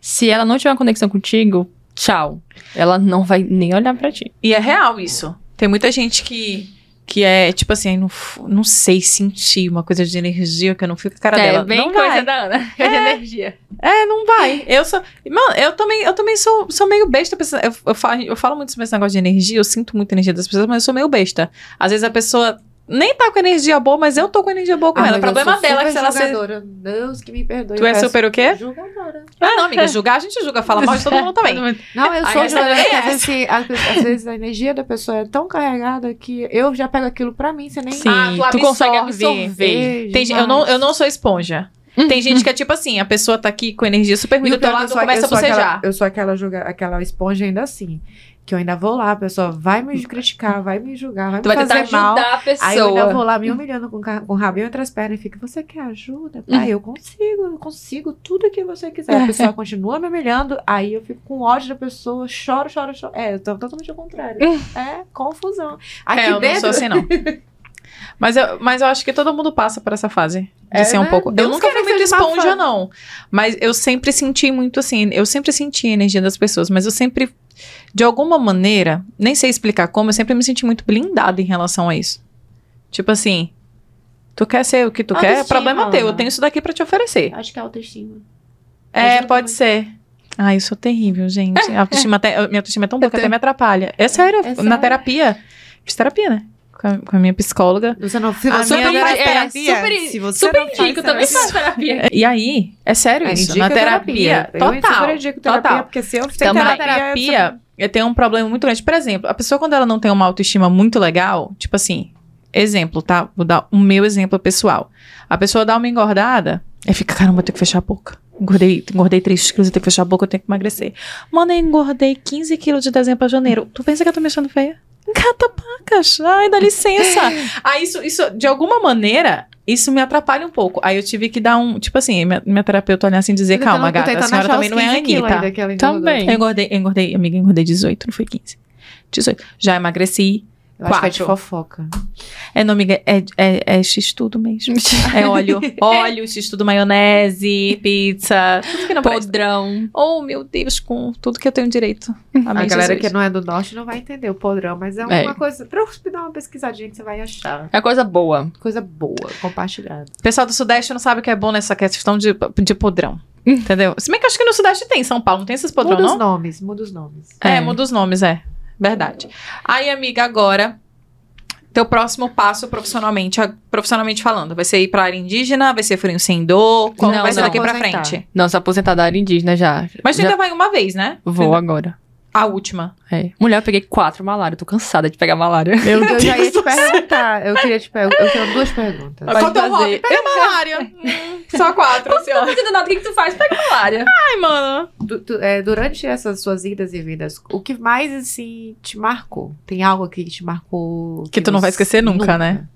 Se ela não tiver uma conexão contigo, tchau. Ela não vai nem olhar pra ti. E é real isso. Tem muita gente que, que é, tipo assim, não, não sei sentir uma coisa de energia que eu não fico com a cara é dela. bem não coisa vai. da Ana. [laughs] É. de energia. É, não vai. Eu sou. Mano, eu também, eu também sou, sou meio besta. Eu, eu, falo, eu falo muito sobre esse negócio de energia, eu sinto muita energia das pessoas, mas eu sou meio besta. Às vezes a pessoa nem tá com energia boa, mas eu tô com energia boa com Ah, ela. O problema dela é que se ela ser. julgadora. Deus que me perdoe. Tu é super o quê? Julgadora. Ah, não, amiga, julgar a gente julga, fala mal de todo mundo também. [laughs] Não, eu sou julgadora. é porque Às às vezes- às vezes a energia da pessoa é tão carregada que eu já pego aquilo pra mim, você nem... Sim, Ah, tu consegue absorve. absorver. Tem eu, não, eu não sou esponja. Tem gente que é tipo assim, a pessoa tá aqui com energia super ruim do teu é lado, começa a sou aquela- bocejar. Eu sou aquela, julga, aquela esponja ainda assim. Que eu ainda vou lá, a pessoa vai me criticar, vai me julgar, vai Tu me vai tentar fazer mal. ajudar a pessoa. Aí eu ainda vou lá me humilhando com, com o rabinho entre as pernas e fico, você quer ajuda? Aí eu consigo, eu consigo tudo que você quiser. A pessoa continua me humilhando, aí eu fico com ódio da pessoa, choro, choro, choro. É, eu tô totalmente ao contrário. [laughs] é confusão. Aqui é, eu não dentro, sou assim, não. [laughs] Mas eu, mas eu acho que todo mundo passa por essa fase de É, ser um né? pouco. Deus eu nunca fui muito esponja, não. Mas eu sempre senti muito assim. Eu sempre senti a energia das pessoas. Mas eu sempre, de alguma maneira, nem sei explicar como, eu sempre me senti muito blindada em relação a isso. Tipo assim. Tu quer ser o que tu quer, é Autoestima. problema teu. Eu tenho isso daqui pra te oferecer. Acho que é autoestima. É, Ajuda pode muito. ser. Ai, eu sou terrível, gente. A autoestima até, minha autoestima é tão boa que até me atrapalha. É sério, É na sério? terapia. Fiz terapia, né? Com a, com a minha psicóloga. Você não, se A você minha não faz é, terapia, super- se você Super não faz indico, eu também terapia- faço terapia. E aí, é sério É, isso. indica Na terapia, Eu super total. indico terapia, total. porque se eu fizer Então, na terapia, terapia, eu tenho um problema muito grande. Por exemplo, a pessoa, quando ela não tem uma autoestima muito legal, tipo assim, exemplo, tá? Vou dar o meu exemplo pessoal. A pessoa dá uma engordada, aí fica, caramba, eu tenho que fechar a boca. Engordei, engordei 3 quilos, eu tenho que fechar a boca, eu tenho que emagrecer. Mano, eu engordei 15 quilos de dezembro a janeiro. Tu pensa que eu tô me achando feia? Engata pacas. Ai, dá licença. [laughs] aí isso, isso, de alguma maneira, isso me atrapalha um pouco. Aí eu tive que dar um, tipo assim, minha, minha terapeuta olhar assim e dizer, calma, gata, a senhora também não é 15 quilos Anitta. Também. Eu engordei, engordei, amiga, engordei 18, não foi 15. 18. Já emagreci. Eu acho que é de Quatro. fofoca. É, é, é, é x-tudo mesmo. [laughs] É óleo. óleo, x-tudo, maionese, pizza, tudo que não. Podrão. Oh, meu Deus, com tudo que eu tenho direito. Amém, A galera Jesus. que não é do norte não vai entender o podrão, mas é É. uma coisa. Pra eu dar uma pesquisadinha que você vai achar. É coisa boa. Coisa boa, compartilhada. Pessoal do Sudeste não sabe o que é bom nessa questão de, de podrão. Entendeu? Se bem que eu acho que no Sudeste tem, São Paulo, não tem esses podrão, muda não? os nomes, muda os nomes. É, É. muda os nomes, é. Verdade. Aí, amiga, agora, teu próximo passo profissionalmente, profissionalmente falando, vai ser ir pra área indígena, vai ser furinho sem dor, qual Não, vai ser não. daqui pra Aposentar. frente? Não, sou aposentada da área indígena já. Mas tu já ainda vai uma vez, né? vou agora. A última. É. Mulher, eu peguei quatro malária. Tô cansada de pegar malária. [laughs] Eu, eu já ia te perguntar. Eu queria te perguntar. Eu tenho duas perguntas. Pode Qual teu hobby? Pega malária. Hum, Só quatro, assim, ó. fazendo nada, o que, que tu faz? Pega malária. Ai, mano. Du- tu- é, durante essas suas idas e vindas, o que mais, assim, te marcou? Tem algo aqui que te marcou? Que tu não vai esquecer nunca, né?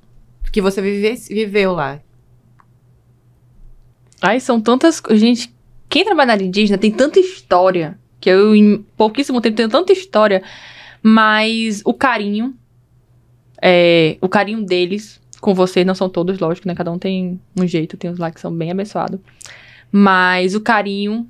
Que você vive, viveu lá. Ai, são tantas coisas. Gente, quem trabalha na área indígena tem tanta história. Que eu, em pouquíssimo tempo, tenho tanta história. Mas o carinho. É, o carinho deles com vocês, não são todos, lógico, né? Cada um tem um jeito, tem uns lá que são bem abençoados. Mas o carinho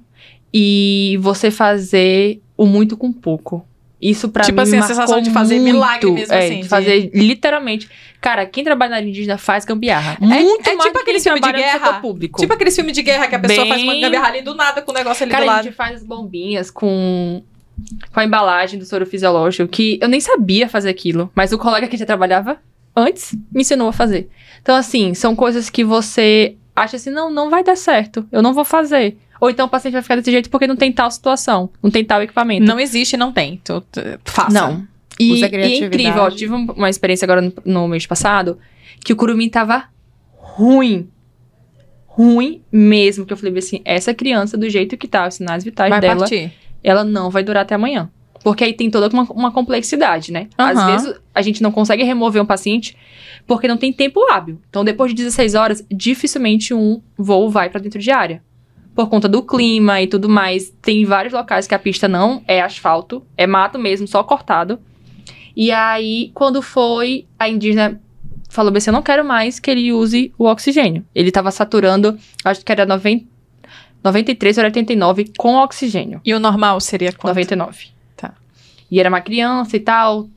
e você fazer o muito com pouco. Isso pra Tipo mim assim, me a sensação de fazer muito. milagre mesmo, é, assim, de de- fazer literalmente. Cara, quem trabalha na área indígena faz gambiarra. É- muito é mais tipo aquele filme de guerra. público. Tipo aqueles filmes de guerra que a pessoa Bem- faz uma gambiarra ali do nada com o negócio ali Cara, do a lado. gente faz as bombinhas com, com a embalagem do soro fisiológico, que eu nem sabia fazer aquilo, mas o colega que já trabalhava antes me ensinou a fazer. Então, assim, são coisas que você acha assim, não, não vai dar certo, eu não vou fazer. Ou então o paciente vai ficar desse jeito porque não tem tal situação, não tem tal equipamento. Não existe, não tem. Tu, tu, faça. Não. E, Usa e é incrível, ó, tive um- uma experiência agora no, no mês passado, que o curumim tava ruim. Ruim mesmo. Que eu falei assim, essa criança, do jeito que tá, os sinais vitais Vai dela, partir. ela não vai durar até amanhã. Porque aí tem toda uma, uma complexidade, né? Às Aham. vezes a gente não consegue remover um paciente porque não tem tempo hábil. Então, depois de 16 horas, dificilmente um voo vai pra dentro de área. Por conta do clima e tudo mais. Tem vários locais que a pista não é asfalto, é mato mesmo, só cortado. E aí, quando foi, a indígena falou assim: Eu não quero mais que ele use o oxigênio. Ele tava saturando, acho que era 90, 93 ou 89 com oxigênio. E o normal seria quanto? 99. Tá. E era uma criança e tal.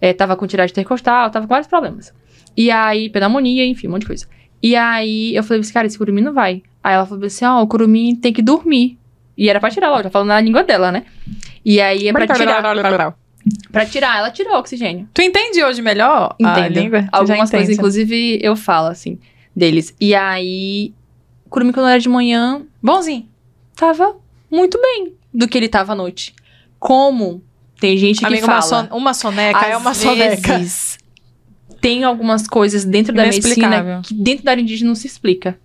é, tava com tiragem intercostal, tava com vários problemas. E aí, pneumonia, enfim, um monte de coisa. E aí, eu falei assim, cara, esse curumim não vai. Aí ela falou assim, ó, o curumim tem que dormir. E era pra tirar logo, já falando na língua dela, né? E aí, é pra tirar, pra tirar, ela tirou o oxigênio. Tu entende hoje melhor a Entendo. língua? Tu já Algumas coisas, inclusive, eu falo, assim, deles. E aí, o curumim, quando era de manhã, Bonzinho. tava muito bem do que ele tava à noite. Como tem gente que Amigo, fala... uma, son- uma soneca é uma soneca. Tem algumas coisas dentro da medicina que dentro da área indígena não se explica.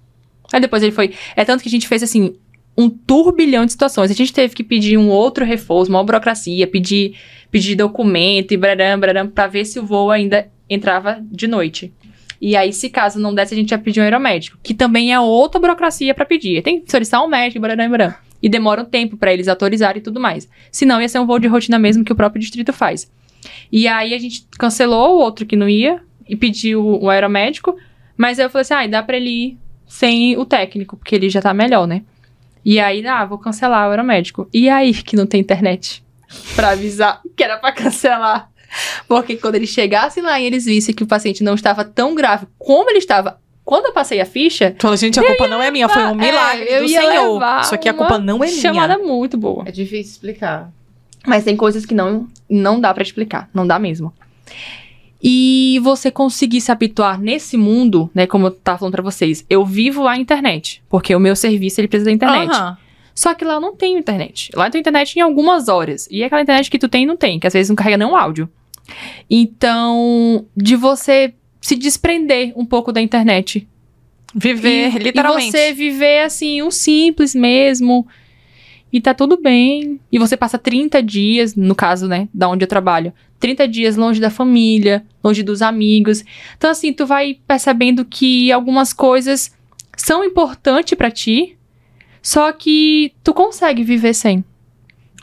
Aí depois ele foi. É tanto que a gente fez assim. Um turbilhão de situações. A gente teve que pedir um outro reforço, uma burocracia, pedir, pedir documento e braram, braram, pra ver se o voo ainda entrava de noite. E aí, se caso não desse, a gente ia pedir um aeromédico, que também é outra burocracia pra pedir. Tem que solicitar um médico, braram, braram. E demora um tempo pra eles autorizarem e tudo mais. Senão ia ser um voo de rotina mesmo que o próprio distrito faz. E aí a gente cancelou o outro que não ia e pediu o aeromédico, mas aí eu falei assim: ah, dá pra ele ir sem o técnico, porque ele já tá melhor, né? E aí, ah, vou cancelar o aeromédico. E aí [laughs] que não tem internet pra avisar que era pra cancelar. Porque quando eles chegassem lá e eles vissem que o paciente não estava tão grave como ele estava quando eu passei a ficha, Tu fala, gente, a culpa não é minha, foi um milagre é, eu do ia Senhor. Isso aqui a culpa não é minha. chamada muito boa. É difícil explicar. Mas tem coisas que não, não dá pra explicar. Não dá mesmo. E você conseguir se habituar nesse mundo, né? Como eu tava falando pra vocês, eu vivo a internet. Porque o meu serviço, ele precisa da internet. Aham. Só que lá eu não tenho internet. Lá eu tenho internet em algumas horas. E aquela internet que tu tem, não tem. Que às vezes não carrega nenhum áudio. Então, de você se desprender um pouco da internet. Viver, E- literalmente. E você viver, assim, um simples mesmo. E tá tudo bem. E você passa 30 dias, no caso, né, da onde eu trabalho, 30 dias longe da família, longe dos amigos. Então, assim, tu vai percebendo que algumas coisas são importantes pra ti, só que tu consegue viver sem.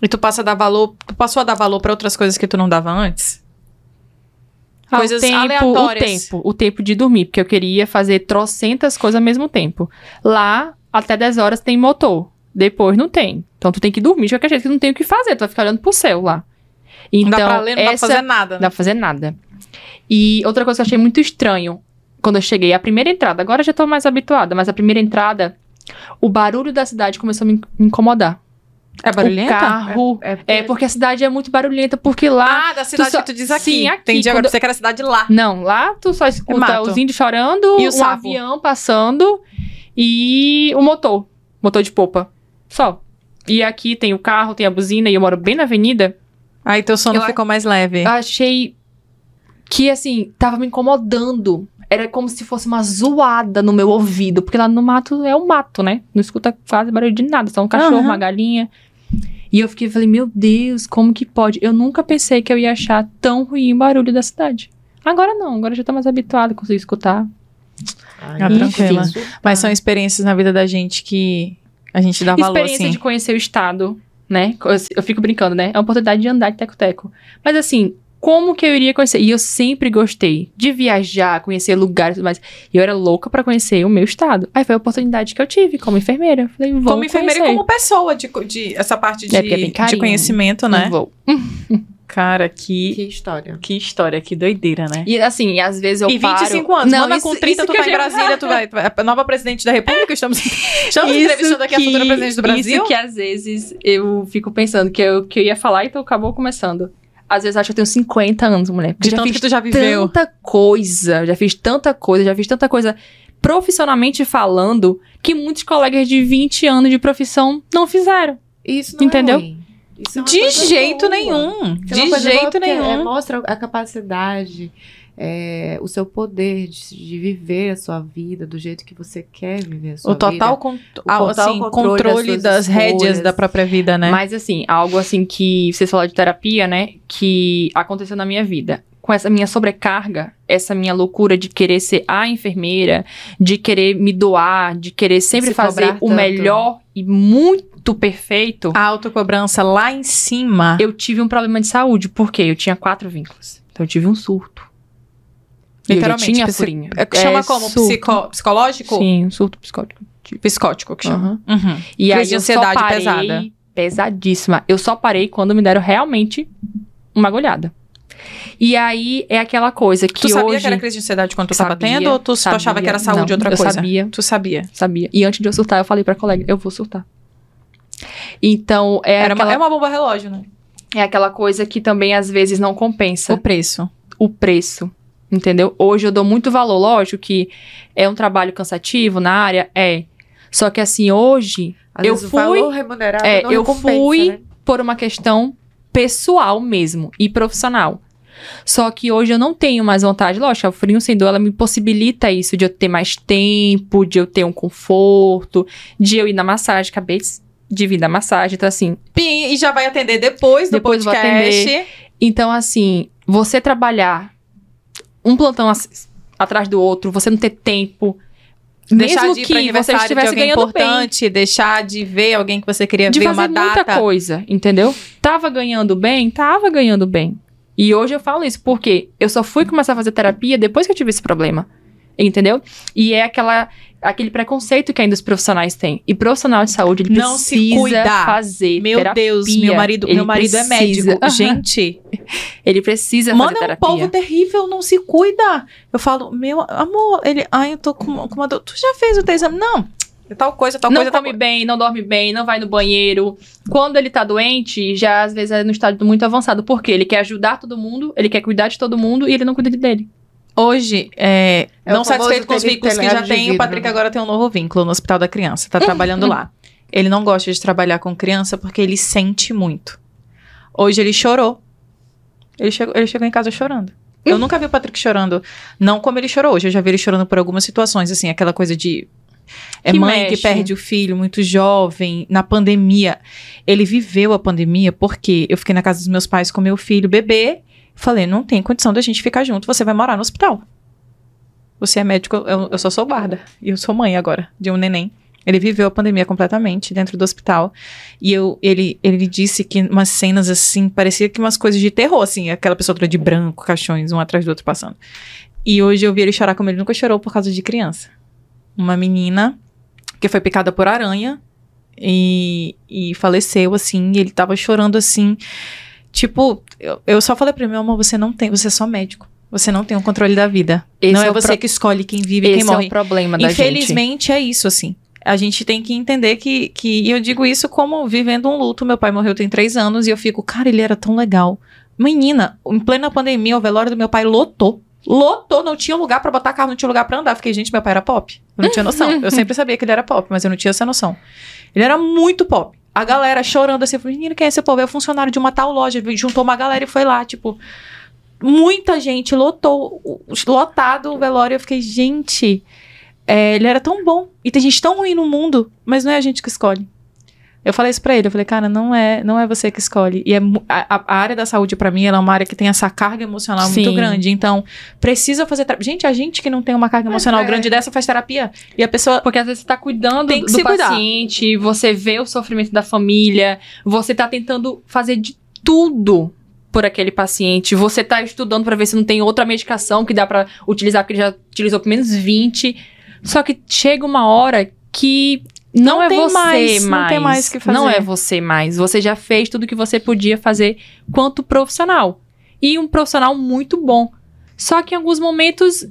E tu passa a dar valor, tu passou a dar valor pra outras coisas que tu não dava antes? Ah, Coisas o tempo, aleatórias. O tempo, o tempo de dormir, porque eu queria fazer trocentas coisas ao mesmo tempo. Lá, até 10 horas tem motor. Depois não tem. Então tu tem que dormir de qualquer jeito, que não tem o que fazer. Tu vai ficar olhando pro céu lá. Então, Não dá pra ler, não dá pra essa- fazer nada. Não dá pra fazer nada. E outra coisa que eu achei muito estranho quando eu cheguei, a primeira entrada, agora eu já tô mais habituada, mas a primeira entrada, o barulho da cidade começou a me in- me incomodar. É barulhenta? O carro. É, É, porque a cidade é muito barulhenta, porque lá. Ah, da cidade só- que tu diz aqui. Sim, aqui, Entendi agora, quando- você que era a cidade lá. Não, lá tu só escuta mato. os índios chorando, E o um sapo? avião passando e o motor. Motor de popa. Só. E aqui tem o carro, tem a buzina e eu moro bem na avenida. Aí teu sono Eu- ficou mais leve. Achei que, assim, tava me incomodando. Era como se fosse uma zoada no meu ouvido. Porque lá no mato é o mato, né? Não escuta quase barulho de nada. Só um cachorro, Aham. uma galinha. E eu fiquei, falei, meu Deus, como que pode? Eu nunca pensei que eu ia achar tão ruim o barulho da cidade. Agora não, agora eu já tô mais habituada, consigo escutar. Ai, Ah, tranquila. Mas são experiências na vida da gente que a gente dá valor, Experiência assim. de conhecer o estado, né? Eu fico brincando, né? É uma oportunidade de andar de teco-teco. Mas assim, como que eu iria conhecer? E eu sempre gostei de viajar, conhecer lugares e tudo mais. E eu era louca pra conhecer o meu estado. Aí foi a oportunidade que eu tive como enfermeira. Falei, vou Como enfermeira e conhecer. como pessoa, de, de- essa parte de, É, tem de carinho. conhecimento, né? Vou. [laughs] Cara, que, Que história. que história, que doideira, né? E assim, e às vezes eu e paro... 25 anos, Não, manda isso- com 30, isso tu que tá em já- Brasília, tu vai. A nova presidente da República, estamos, estamos Isso entrevistando aqui a futura que- presidente do Brasil. Isso que às vezes eu fico pensando que eu, que eu ia falar, então acabou começando. Às vezes acho que eu tenho 50 anos, mulher. De já tanto fiz que tu já viveu. tanta coisa, já fiz tanta coisa, já fiz tanta coisa profissionalmente falando que muitos colegas de 20 anos de profissão não fizeram. Isso não Entendeu? É. Isso é De jeito boa. nenhum. Isso é De boa jeito porque, é, nenhum. mostra a capacidade é, o seu poder de, de viver a sua vida do jeito que você quer viver a sua O total, vida. con O total assim, controle controle, das das, rédeas da própria vida, né? Mas assim, algo assim que vocês falaram de terapia, né? Que aconteceu na minha vida. Com essa minha sobrecarga, essa minha loucura de querer ser a enfermeira, de querer me doar, de querer sempre Se fazer o tanto. melhor e muito perfeito, A autocobrança lá em cima. eu tive um problema de saúde, porque eu tinha quatro vínculos. Então eu tive um surto. E eu Literalmente, tinha furinho. é, chama É, como? Psico- psicológico? Sim, surto psicótico. Psicótico que chama. Aham. Uhum. E Crise aí de ansiedade parei, pesada. Pesadíssima. Eu só parei quando me deram realmente uma agulhada. E aí é aquela coisa que Tu sabia hoje... que era crise de ansiedade quando tu tava Sabia, tendo? Ou tu, tu sabia. achava que era saúde Não, outra eu coisa? sabia. Tu sabia. Sabia. E antes de eu surtar, eu falei pra colega, eu vou surtar. Então, é, Era uma, aquela, é uma bomba relógio, né? é aquela coisa que também às vezes não compensa O preço. o preço. Entendeu? Hoje eu dou muito valor, lógico que é um trabalho cansativo na área, é. Só que assim, hoje, Às eu fui- é, eu fui né? por uma questão pessoal mesmo e profissional. Só que hoje eu não tenho mais vontade. Lógico, a Frinho Sem Dor, ela me possibilita isso, de eu ter mais tempo, de eu ter um conforto, de eu ir na massagem, acabei de vir da massagem, então assim, Pim, E já vai atender depois do Depois vou podcast. Então, assim, você trabalhar um plantão atrás do outro, você não ter tempo. Deixar mesmo de que você estivesse ganhando bem, importante, deixar de ver alguém que você queria de ver fazer uma muita data. coisa, entendeu? Tava ganhando bem? Tava ganhando bem. E hoje eu falo isso porque eu só fui começar a fazer terapia depois que eu tive esse problema. Entendeu? E é aquela, aquele preconceito que ainda os profissionais têm. E profissional de saúde, ele Não se precisa cuidar. fazer Meu terapia. Deus, meu marido, Ele meu marido é precisa. médico. Aham. Gente, [laughs] Ele precisa mano, fazer é um povo terrível, não se cuida. Eu falo, meu amor, ele, ai, eu tô com, com uma dor. Tu já fez o teu exame? Não. É Tal coisa, tal não coisa, tal come coisa. bem, não dorme bem, não vai no banheiro. Quando ele tá doente, já às vezes é no estádio muito avançado. Por quê? Ele quer ajudar todo mundo, ele quer cuidar de todo mundo e ele não cuida dele. Hoje, é, É não satisfeito com os vínculos que já tem, o Patrick né? agora tem um novo vínculo no Hospital da Criança. Tá trabalhando lá. Ele não gosta de trabalhar com criança porque ele sente muito. Hoje ele chorou. Ele chegou, ele chegou em casa chorando. Eu nunca vi o Patrick chorando. Não como ele chorou hoje. Eu já vi ele chorando por algumas situações, assim, aquela coisa de. É Que mãe que mexe. perde o filho muito jovem, na pandemia. Ele viveu a pandemia porque eu fiquei na casa dos meus pais com meu filho, bebê. Falei, não tem condição da gente ficar junto, você vai morar no hospital. Você é médico, eu, eu só sou guarda. E eu sou mãe agora, de um neném. Ele viveu a pandemia completamente dentro do hospital. E eu, ele, ele disse que umas cenas assim, parecia que umas coisas de terror, assim, aquela pessoa toda de branco, caixões, um atrás do outro passando. E hoje eu vi ele chorar como ele nunca chorou por causa de criança. Uma menina que foi picada por aranha e, e faleceu, assim, e ele tava chorando assim. Tipo, eu, eu só falei pra meu amor, você não tem, você é só médico. Você não tem o controle da vida. Esse não é, é você pro- que escolhe quem vive e Esse quem é morre. o problema da gente. Infelizmente é isso, assim. A gente tem que entender que, que. E eu digo isso como vivendo um luto. Meu pai morreu tem três anos e eu fico, cara, ele era tão legal. Menina, em plena pandemia, o velório do meu pai lotou. Lotou, não tinha lugar pra botar carro, não tinha lugar pra andar. Fiquei, gente, meu pai era pop. Eu não tinha noção. Eu sempre sabia que ele era pop, mas eu não tinha essa noção. Ele era muito pop. A galera chorando assim, menino, quem é esse povo? É o funcionário de uma tal loja. Juntou uma galera e foi lá, tipo. Muita gente lotou, lotado o velório. Eu fiquei, gente, é, ele era tão bom. E tem gente tão ruim no mundo, mas não é a gente que escolhe. Eu falei isso pra ele, eu falei, cara, não é, não é você que escolhe. E é, a, a- área da saúde, pra mim, ela é uma área que tem essa carga emocional muito Sim. grande. Então, precisa fazer. terapia. Gente, a gente que não tem uma carga emocional é. grande dessa faz terapia. E a pessoa. Porque às vezes você tá cuidando Tem que do se cuidar. paciente, você vê o sofrimento da família, você tá tentando fazer de tudo por aquele paciente, você tá estudando pra ver se não tem outra medicação que dá pra utilizar, porque ele já utilizou pelo menos 20. Só que chega uma hora que não, Não é tem você mais, mais. não tem mais o que Não fazer. é você mais. Você já fez tudo que você podia fazer quanto profissional. E um profissional muito bom. Só que em alguns momentos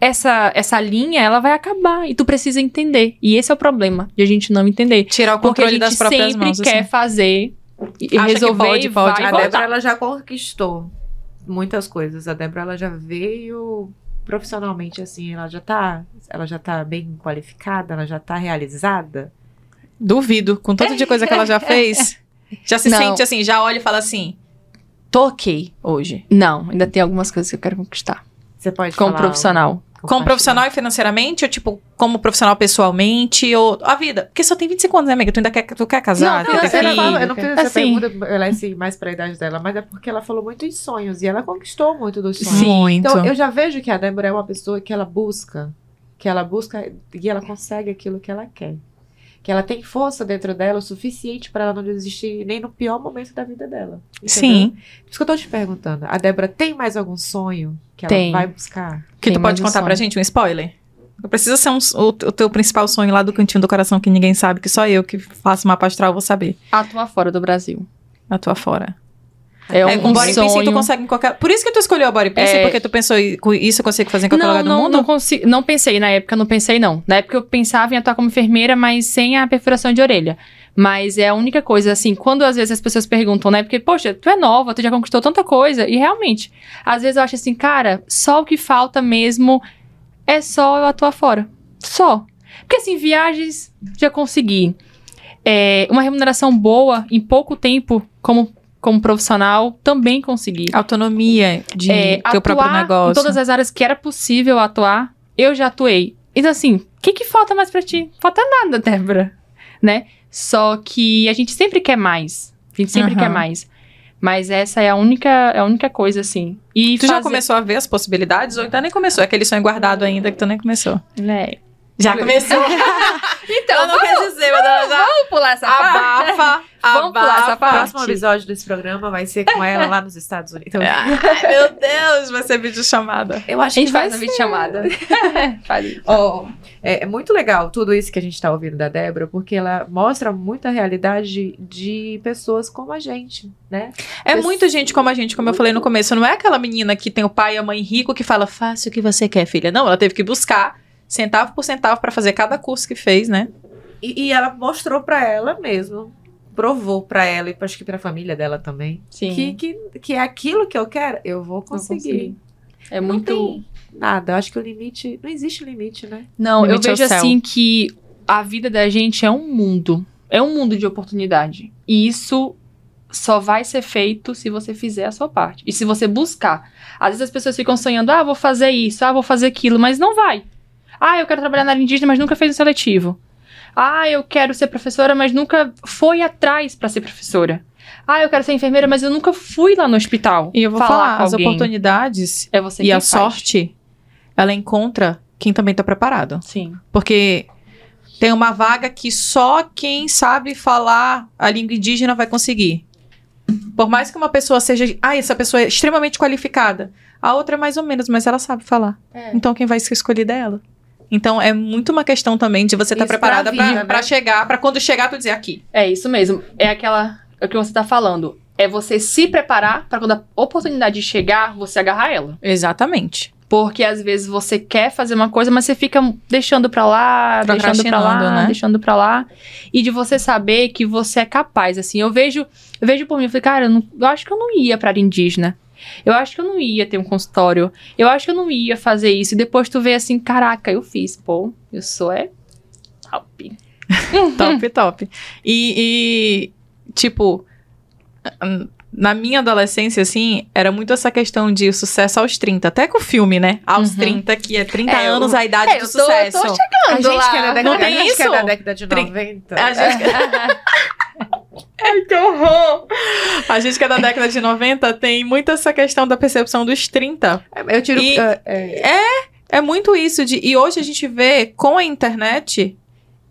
essa, essa linha ela vai acabar e tu precisa entender. E esse é o problema de a gente não entender. Tirar o Porque a controle gente das próprias sempre mãos. quer assim. fazer e Acha que resolver pode, e pode. vai A. Débora ela já conquistou muitas coisas. A Débora ela já veio profissionalmente assim, ela já tá, ela já tá bem qualificada, ela já tá realizada. Duvido. Com tanto de coisa que ela já [laughs] fez. Já se Não. sente assim, já olha e fala assim. tô ok hoje? Não, ainda tem algumas coisas que eu quero conquistar. Você pode Como falar, profissional. Como profissional e financeiramente, ou tipo, como profissional pessoalmente, ou a vida? Porque só tem 25 anos, né, amiga? Tu ainda quer, tu quer casar, Não, quer ter assim, Ela filho? fala, eu não fiz essa Assim. pergunta, ela é assim, mais pra idade dela, mas é porque ela falou muito em sonhos e ela conquistou muito dos sonhos. Sim. Muito. Então, eu já vejo que a Débora é uma pessoa que ela busca, que ela busca e ela consegue aquilo que ela quer. Que ela tem força dentro dela o suficiente pra ela não desistir nem no pior momento da vida dela. entendeu? Sim. Por isso que eu tô te perguntando. A Débora tem mais algum sonho que ela Tem. vai buscar? Que Tem tu pode um contar pra sonho. gente um spoiler? Precisa ser um, o, o teu principal sonho lá do cantinho do coração que ninguém sabe, que só eu que faço mapa astral vou saber. Atuar fora do Brasil. A tua fora. É, É, um, com body sonho. piercing tu consegue em qualquer. Por isso que tu escolheu a body piercing, É. porque tu pensou "I- com isso eu consigo fazer em qualquer não, lugar do não, mundo? não, consi- não pensei na época, não pensei não. Na época eu pensava em atuar como enfermeira, mas sem a perfuração de orelha. Mas é a única coisa, assim, quando às vezes as pessoas perguntam, né? Porque, poxa, tu é nova, tu já conquistou tanta coisa. E realmente, às vezes eu acho assim, cara, só o que falta mesmo é só eu atuar fora. Só. Porque, assim, viagens já consegui. É, uma remuneração boa em pouco tempo como, como profissional também consegui. Autonomia de É, teu próprio negócio. Em todas as áreas que era possível atuar, eu já atuei. Então, assim, o que, que falta mais pra ti? Falta nada, Débora. Né? Só que a gente sempre quer mais. A gente sempre Aham. quer mais. Mas essa é a única, é a única coisa, assim. E Tu já fazer- começou a ver as possibilidades ou ainda nem começou? É aquele sonho guardado ainda que tu nem começou. Né? Já começou. [laughs] Então, ela não quer dizer, mas ela já vamos pular essa parte. abafa. [laughs] Vamos pular essa O próximo parte. episódio desse programa vai ser com ela lá nos Estados Unidos. Então, [laughs] Ai, meu Deus, vai ser vídeo chamada. eu acho A gente que faz uma videochamada. faz isso. Ó, é, é muito legal tudo isso que a gente tá ouvindo da Débora, porque ela mostra muita realidade de, pessoas como a gente, né? É muita gente como a gente, como eu falei no começo. Não é aquela menina que tem o pai e a mãe rico que fala, faça o que você quer, filha. Não, ela teve que buscar centavo por centavo pra fazer cada curso que fez, né? E, e ela mostrou pra ela mesmo, provou pra ela e acho que pra família dela também, Sim. que, que, que é aquilo que eu quero, eu vou conseguir. É Não muito. tem nada, eu acho que o limite, não existe limite, né? Não, eu Limite o vejo assim que a vida da gente é um mundo. É um mundo de oportunidade. E isso só vai ser feito se você fizer a sua parte. E se você buscar. Às vezes as pessoas ficam sonhando, ah, vou fazer isso, ah, vou fazer aquilo, mas não vai. Ah, eu quero trabalhar na área indígena, mas nunca fez um seletivo. Ah, eu quero ser professora, mas nunca foi atrás pra ser professora. Ah, eu quero ser enfermeira, mas eu nunca fui lá no hospital. E eu vou falar, com as oportunidades É você e a faz. sorte, ela encontra quem também tá preparado. Sim. Porque tem uma vaga que só quem sabe falar a língua indígena vai conseguir. Por mais que uma pessoa seja. Ah, essa pessoa é extremamente qualificada. A outra é mais ou menos, mas ela sabe falar. Então quem vai ser escolhida é ela. Então é muito uma questão também de você estar pra preparada vida, né? chegar, pra quando chegar tu dizer aqui. É isso mesmo. É aquela. É o que você tá falando. É você se preparar pra quando a oportunidade chegar, você agarrar ela. Exatamente. Porque às vezes você quer fazer uma coisa, mas você fica deixando pra lá, deixando pra lá, né? deixando pra lá. E de você saber que você é capaz, assim. Eu vejo, eu vejo por mim, eu falei, cara, eu, não- eu acho que eu não ia pra área indígena. Eu acho que eu não ia ter um consultório. Eu acho que eu não ia fazer isso. E depois tu vê assim, caraca, eu fiz. Pô, eu sou é top. [laughs] Top, top. E, e, tipo, na minha adolescência, assim, era muito essa questão de sucesso aos 30. Até com o filme, né? Aos Uhum. 30, que é 30 É, eu- anos a idade é, do eu tô- eu tô sucesso. A gente que é da década, Não tem a gente que [laughs] é isso? da década de Tri- 90. A gente, Ai, que horror! A gente que é da década de 90 tem muito essa questão da percepção dos 30. Eu tiro. E- é, é, É muito isso de. E hoje a gente vê com a internet.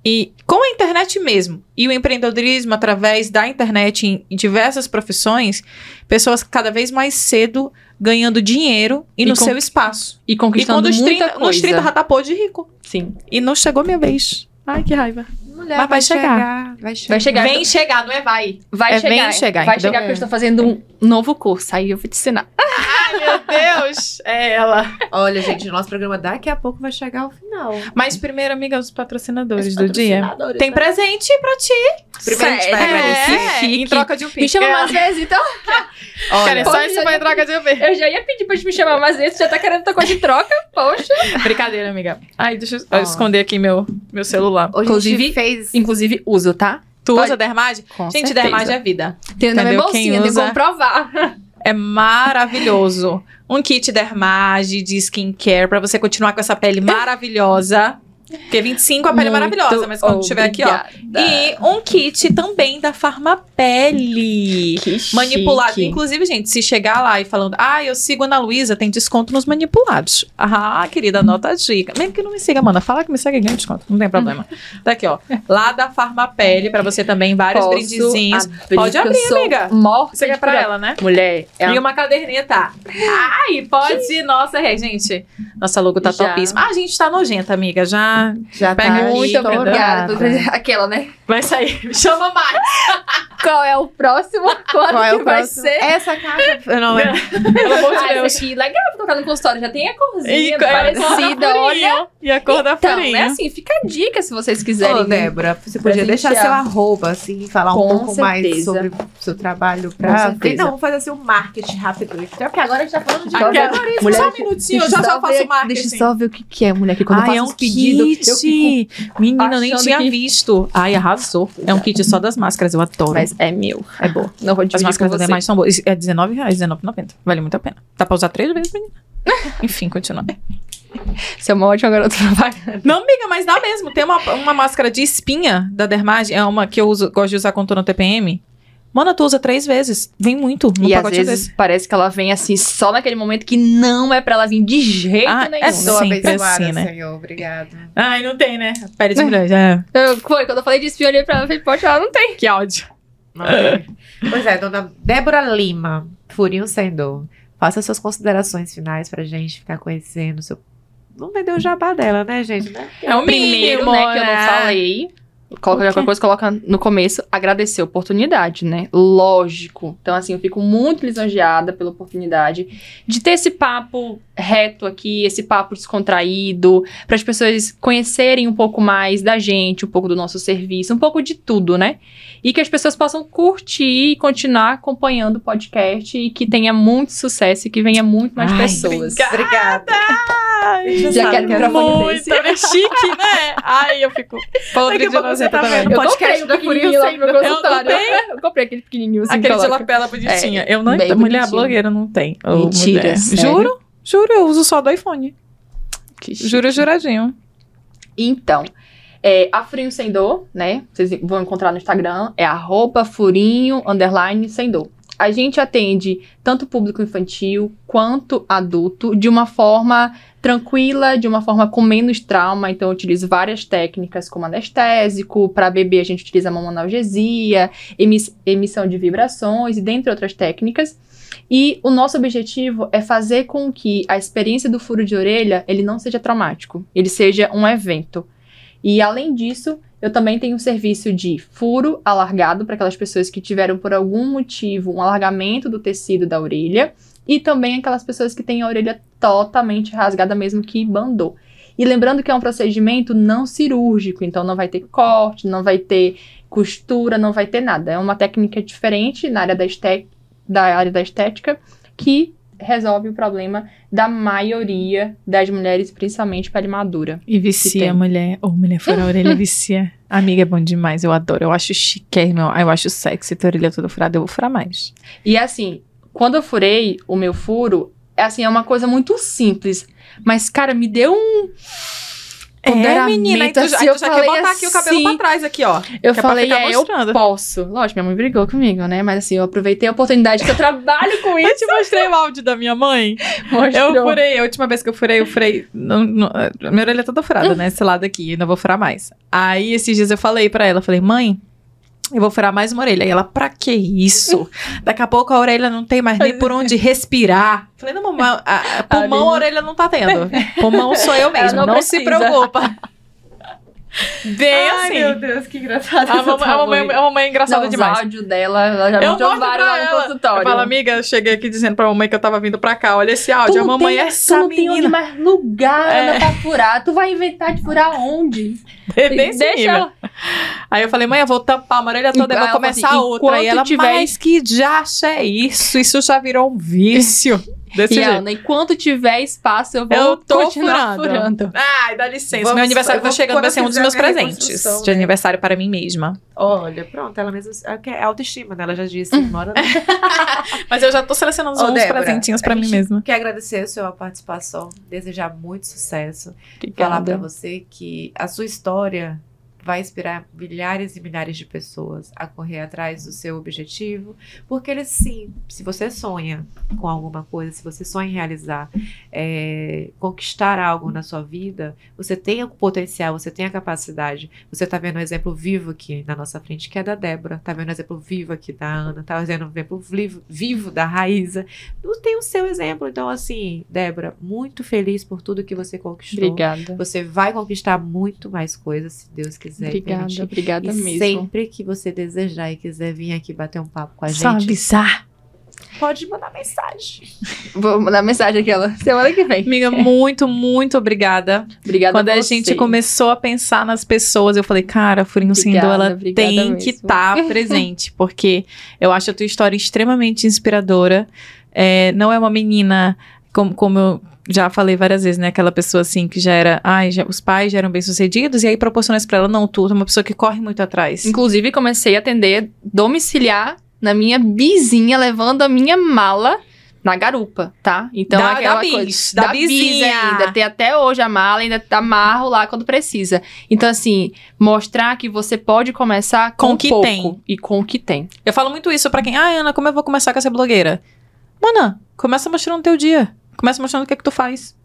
E com a internet mesmo, e o empreendedorismo através da internet em diversas profissões, pessoas cada vez mais cedo ganhando dinheiro e, E no seu espaço. E E conquistando quando os muita 30, coisa. nos 30 já tá pô de rico. Sim. E não chegou minha vez. Ai, que raiva. Mulher Mas vai chegar. Vai chegar. Vai chegar. Vem chegar, não é vai. Vai É, chegar. vem chegar, Vai entendeu? chegar porque eu estou fazendo um novo curso. Aí eu vou te ensinar. [laughs] Ai, meu Deus. É ela. Olha, gente, o nosso programa daqui a pouco vai chegar ao final. Mas primeiro, amiga, os patrocinadores Os do dia. patrocinadores, Tem né? presente pra ti. Primeiro a gente vai Sério? agradecer. É, em troca de um Me pix. chama mais vezes, então. Olha, Cara, é só isso vai em troca de um pix. Eu já ia pedir pra te me chamar mais vezes. Já tá querendo outra coisa de troca? Poxa. Brincadeira, amiga. Ai, deixa eu Ó. esconder aqui meu, meu celular. hoje a Inclusive- gente fez. Inclusive, uso, tá? Tu Pode- usa Dermage? Com Gente, certeza. Dermage é vida. Tem na minha bolsinha, tem usa- como provar. é maravilhoso. Um kit dermage de skincare pra você continuar com essa pele maravilhosa. Porque 25 a pele é maravilhosa, mas quando tiver aqui, ó. E um kit também da Farmapele. Que Manipulado. chique. Inclusive, gente, se chegar lá e falando, ah, eu sigo a Ana Luísa, tem desconto nos manipulados. Ah, querida, anota a dica. Mesmo que não me siga, manda, fala que me segue ganha desconto. Não tem problema. [laughs] Tá aqui, ó. Lá da Farmapele, pra você também, vários Posso brindezinhos. abrir, Pode que abrir, amiga. Morta Você quer pra ela, né? Mulher, é E uma... caderneta. Ai, pode. Nossa, é, gente. Nossa logo tá Já. topíssima. Ah, a gente tá nojenta, amiga. Já já pega tá muito obrigada. Aquela, né? vai sair. [laughs] Chama mais. Qual é o próximo? [laughs] Quando Qual é que o vai próximo? ser? Essa caixa. Eu não lembro. [laughs] Pelo amor de Ah, Deus. aqui, legal pra colocar no consultório. Já tem a corzinha E- parecida, olha. E a cor da Então, farinha. é assim, fica a dica se vocês quiserem. Ô, Débora, você podia deixar seu arroba, assim, falar um Com pouco mais certeza. sobre o seu trabalho Com pra... certeza. Não, vamos fazer assim um marketing rápido. Então, porque agora a gente tá falando de... Aquela- Mulher, Só um minutinho, eu já já faço marketing. Deixa eu só ver o que, que é, mulher, que quando Ai, eu é faço um os pedidos, kit. eu fico... Menina, eu nem tinha que- visto. Ai, arrasou. É um kit só das máscaras, eu adoro. Mas é meu. é boa. Não vou As dividir com máscaras da você. demais são boas. É R$19,00, R$19,90. Vale muito a pena. Dá pra usar três vezes, menina. [laughs] Enfim, continua. Você é uma ótima garota propaganda. Não, amiga, mas dá mesmo. Tem uma, uma máscara de espinha da Dermage, é uma que eu uso, gosto de usar contorno TPM. Mano, tu usa três vezes. Vem muito E às vezes desse. parece que ela vem assim, só naquele momento que não é pra ela vir de jeito Ah, nenhum. é sempre assim, né? Senhor. Obrigada. Ai, não tem, né? Pele de mulher, já. Eu, foi, quando eu falei de espinho, eu olhei pra ela e falei, poxa, ela não tem. Que ódio. Não tem. pois é, dona Débora Lima, Furinho Sem Dor. Faça suas considerações finais pra gente ficar conhecendo o seu... Não vendeu o jabá dela, né, gente? Né? É o Primeiro, mínimo, né, que eu não falei. Coloca qualquer coisa, coloca no começo, agradecer a oportunidade, né? Lógico. Então, assim, eu fico muito lisonjeada pela oportunidade de ter esse papo reto aqui, esse papo descontraído, para as pessoas conhecerem um pouco mais da gente, um pouco do nosso serviço, um pouco de tudo, né? E que as pessoas possam curtir e continuar acompanhando o podcast e que tenha muito sucesso e que venha muito mais Ai, pessoas. Obrigada. Ai, Já quero que é muito, é chique, né? Ai, eu fico podre Daqui de você tá também. vendo. Eu podcast comprei da pequenininho pro meu consultório. Eu Eu comprei aquele pequenininho assim, Aquele de lapela bonitinha. É, eu não. Mulher bonitinho. blogueira não tem. Mentira? Juro? Juro, eu uso só do iPhone. Que. Juro, juradinho. Então, é, a Furinho Sem Dor, né? Vocês vão encontrar no Instagram, é arroba furinho, underline, sem dor. A gente atende tanto público infantil quanto adulto de uma forma tranquila, de uma forma com menos trauma. Então, eu utilizo várias técnicas como anestésico. Para bebê, a gente utiliza mamonalgesia, emiss- emissão de vibrações e dentre outras técnicas. E o nosso objetivo é fazer com que a experiência do furo de orelha ele não seja traumático, ele seja um evento. E além disso, eu também tenho um serviço de furo alargado para aquelas pessoas que tiveram por algum motivo um alargamento do tecido da orelha e também aquelas pessoas que têm a orelha totalmente rasgada mesmo que bandou. E lembrando que é um procedimento não cirúrgico, então não vai ter corte, não vai ter costura, não vai ter nada. É uma técnica diferente na área da, este- da área da estética que resolve o problema da maioria das mulheres, principalmente pele madura. E vicia, tem. mulher. Ou mulher fora a orelha, [laughs] vicia. Amiga, é bom demais. Eu adoro. Eu acho chique, meu. Eu acho sexy ter a orelha toda furada. Eu vou furar mais. E assim, quando eu furei o meu furo, é assim, é uma coisa muito simples. Mas, cara, me deu um. É, menina. Aí tu, assim, aí eu tu já quer botar aqui o cabelo assim, pra trás, aqui, ó. Eu Que é falei, é, eu posso. Lógico, minha mãe brigou comigo, né? Mas assim, eu aproveitei a oportunidade que eu trabalho com [laughs] Eu isso. te mostrei o áudio da minha mãe. Mostrou. Eu furei, a última vez que eu furei, eu furei. não- não- minha orelha é toda furada, né? Esse lado aqui, ainda vou furar mais. Aí esses dias eu falei pra ela, eu falei, mãe. Eu vou furar mais uma orelha. E ela, pra que isso? Daqui a pouco a orelha não tem mais nem por onde respirar. Falei, não, mamãe, a, a pulmão a orelha não tá tendo. Pulmão sou eu mesmo, não não, se preocupa. Bem assim. Deus, que engraçado. A mamãe, a, mamãe, a mamãe é engraçada Não, demais. os áudios dela, ela já Eu mandou vários lá no ela. consultório. Eu falo, amiga, eu cheguei aqui dizendo pra mamãe que eu tava vindo pra cá. Olha esse áudio. Tu A mamãe, tem, essa tu não tem menina. mais lugar É. Pra furar. Tu vai inventar de furar onde? [laughs] É bem esse Deixa ela. Aí eu falei, mãe, eu vou tampar uma orelha toda, eu Aí vou começar assim, outra. E enquanto ela, tiver- mas que diacho é isso? Isso já virou um vício. [laughs] Desse E jeito. Ana, enquanto tiver espaço, eu vou Eu tô continuar furando. furando. Ai, dá licença. Vamos- Meu aniversário tá chegando, vai ser um dos meus presentes reconstrução, de né? aniversário para mim mesma. Olha, pronto, ela mesma. É que é autoestima, né? Ela já disse, mora [laughs] Mas eu já tô selecionando Ô, uns Débora, presentinhos pra a mim mesma. Quer agradecer a sua participação, desejar muito sucesso. Falar pra Obrigada. você que a sua história vai inspirar milhares e milhares de pessoas a correr atrás do seu objetivo, porque ele sim, se você sonha com alguma coisa, se você sonha em realizar, é, conquistar algo na sua vida, você tem o potencial, você tem a capacidade. Você tá vendo um exemplo vivo aqui na nossa frente, que é da Débora, tá vendo um exemplo vivo aqui da Ana, tá vendo um exemplo vivo, vivo da Raíza. Não tem o seu exemplo, então assim, Débora, muito feliz por tudo que você conquistou. Obrigada. Você vai conquistar muito mais coisas, se Deus quiser. E Obrigada, permitir. obrigada E mesmo. sempre que você desejar e quiser vir aqui bater um papo com a Só gente, avisar. pode mandar mensagem. [laughs] Vou mandar mensagem aquela semana que vem. Amiga, muito, muito obrigada. Obrigada Quando a você. gente começou a pensar nas pessoas, eu falei, cara, a Furinho Sindô, Obrigada, ela tem mesmo. que estar [laughs] presente, porque eu acho a tua história extremamente inspiradora. É, não é uma menina, como, como eu já falei várias vezes, né? Aquela pessoa assim que já era, ai, já- os pais já eram bem-sucedidos, e aí proporciona isso pra ela, não, tu é uma pessoa que corre muito atrás. Inclusive, comecei a atender domiciliar na minha vizinha, levando a minha mala na garupa, tá? Então, Da- aquela da bis, coisa. da bis bizinha. ainda. Tem até hoje a mala, ainda amarro lá quando precisa. Então, assim, mostrar que você pode começar com, Com o que pouco tem. E com o que tem. Eu falo muito isso pra quem, ah, Ana, como eu vou começar com essa blogueira? Mana, começa mostrando o teu dia. Começa mostrando o que é que tu faz.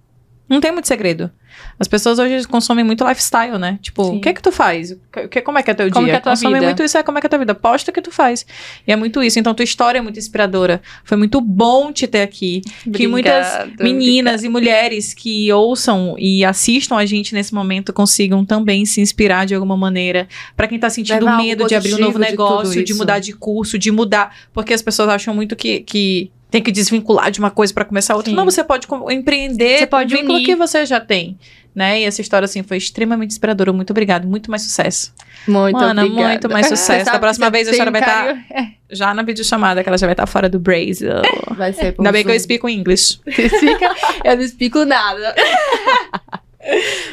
Não tem muito segredo. As pessoas hoje consomem muito lifestyle, né? Tipo, Sim. o que é que tu faz? O que- como é que é teu Como dia? é consomem vida? muito isso, é como é que é tua vida. Posta o que tu faz. E é muito isso. Então, tua história é muito inspiradora. Foi muito bom te ter aqui. que muitas meninas e mulheres que ouçam e assistam a gente nesse momento consigam também se inspirar de alguma maneira. Pra quem tá sentindo Levar medo de abrir um novo de negócio, de isso. mudar de curso, de mudar. Porque as pessoas acham muito que. que tem que desvincular de uma coisa pra começar outra. Sim. Não, você pode empreender Você pode o vínculo que você já tem. Né? E essa história, assim, foi extremamente inspiradora. Muito obrigada. Muito mais sucesso. Muito Mana, obrigada. muito mais [laughs] sucesso. Da próxima vez a senhora vai estar carinho- já na videochamada, que ela já vai estar fora do Brasil. [laughs] Vai ser por Ainda bem que eu explico inglês. [laughs] Eu não explico nada.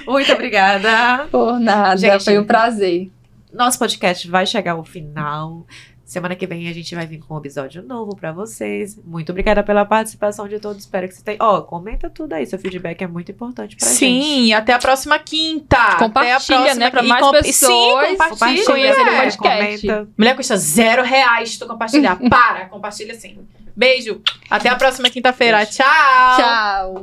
Muito obrigada. Por nada. Gente, Foi um prazer. Nosso podcast vai chegar ao final. Semana que vem a gente vai vir com um episódio novo pra vocês. Muito obrigada pela participação de todos. Espero que você tenha. Ó, comenta tudo aí. Seu feedback é muito importante pra gente. Sim, até a próxima quinta. até a Compartilha, próxima né, pra e mais com- pessoas Sim, compartilha. Compartilha, Conhecer o é, podcast. comenta. Mulher custa zero reais tu compartilhar. Para, compartilha sim. Beijo. Até a próxima quinta-feira. [laughs] Tchau. Tchau.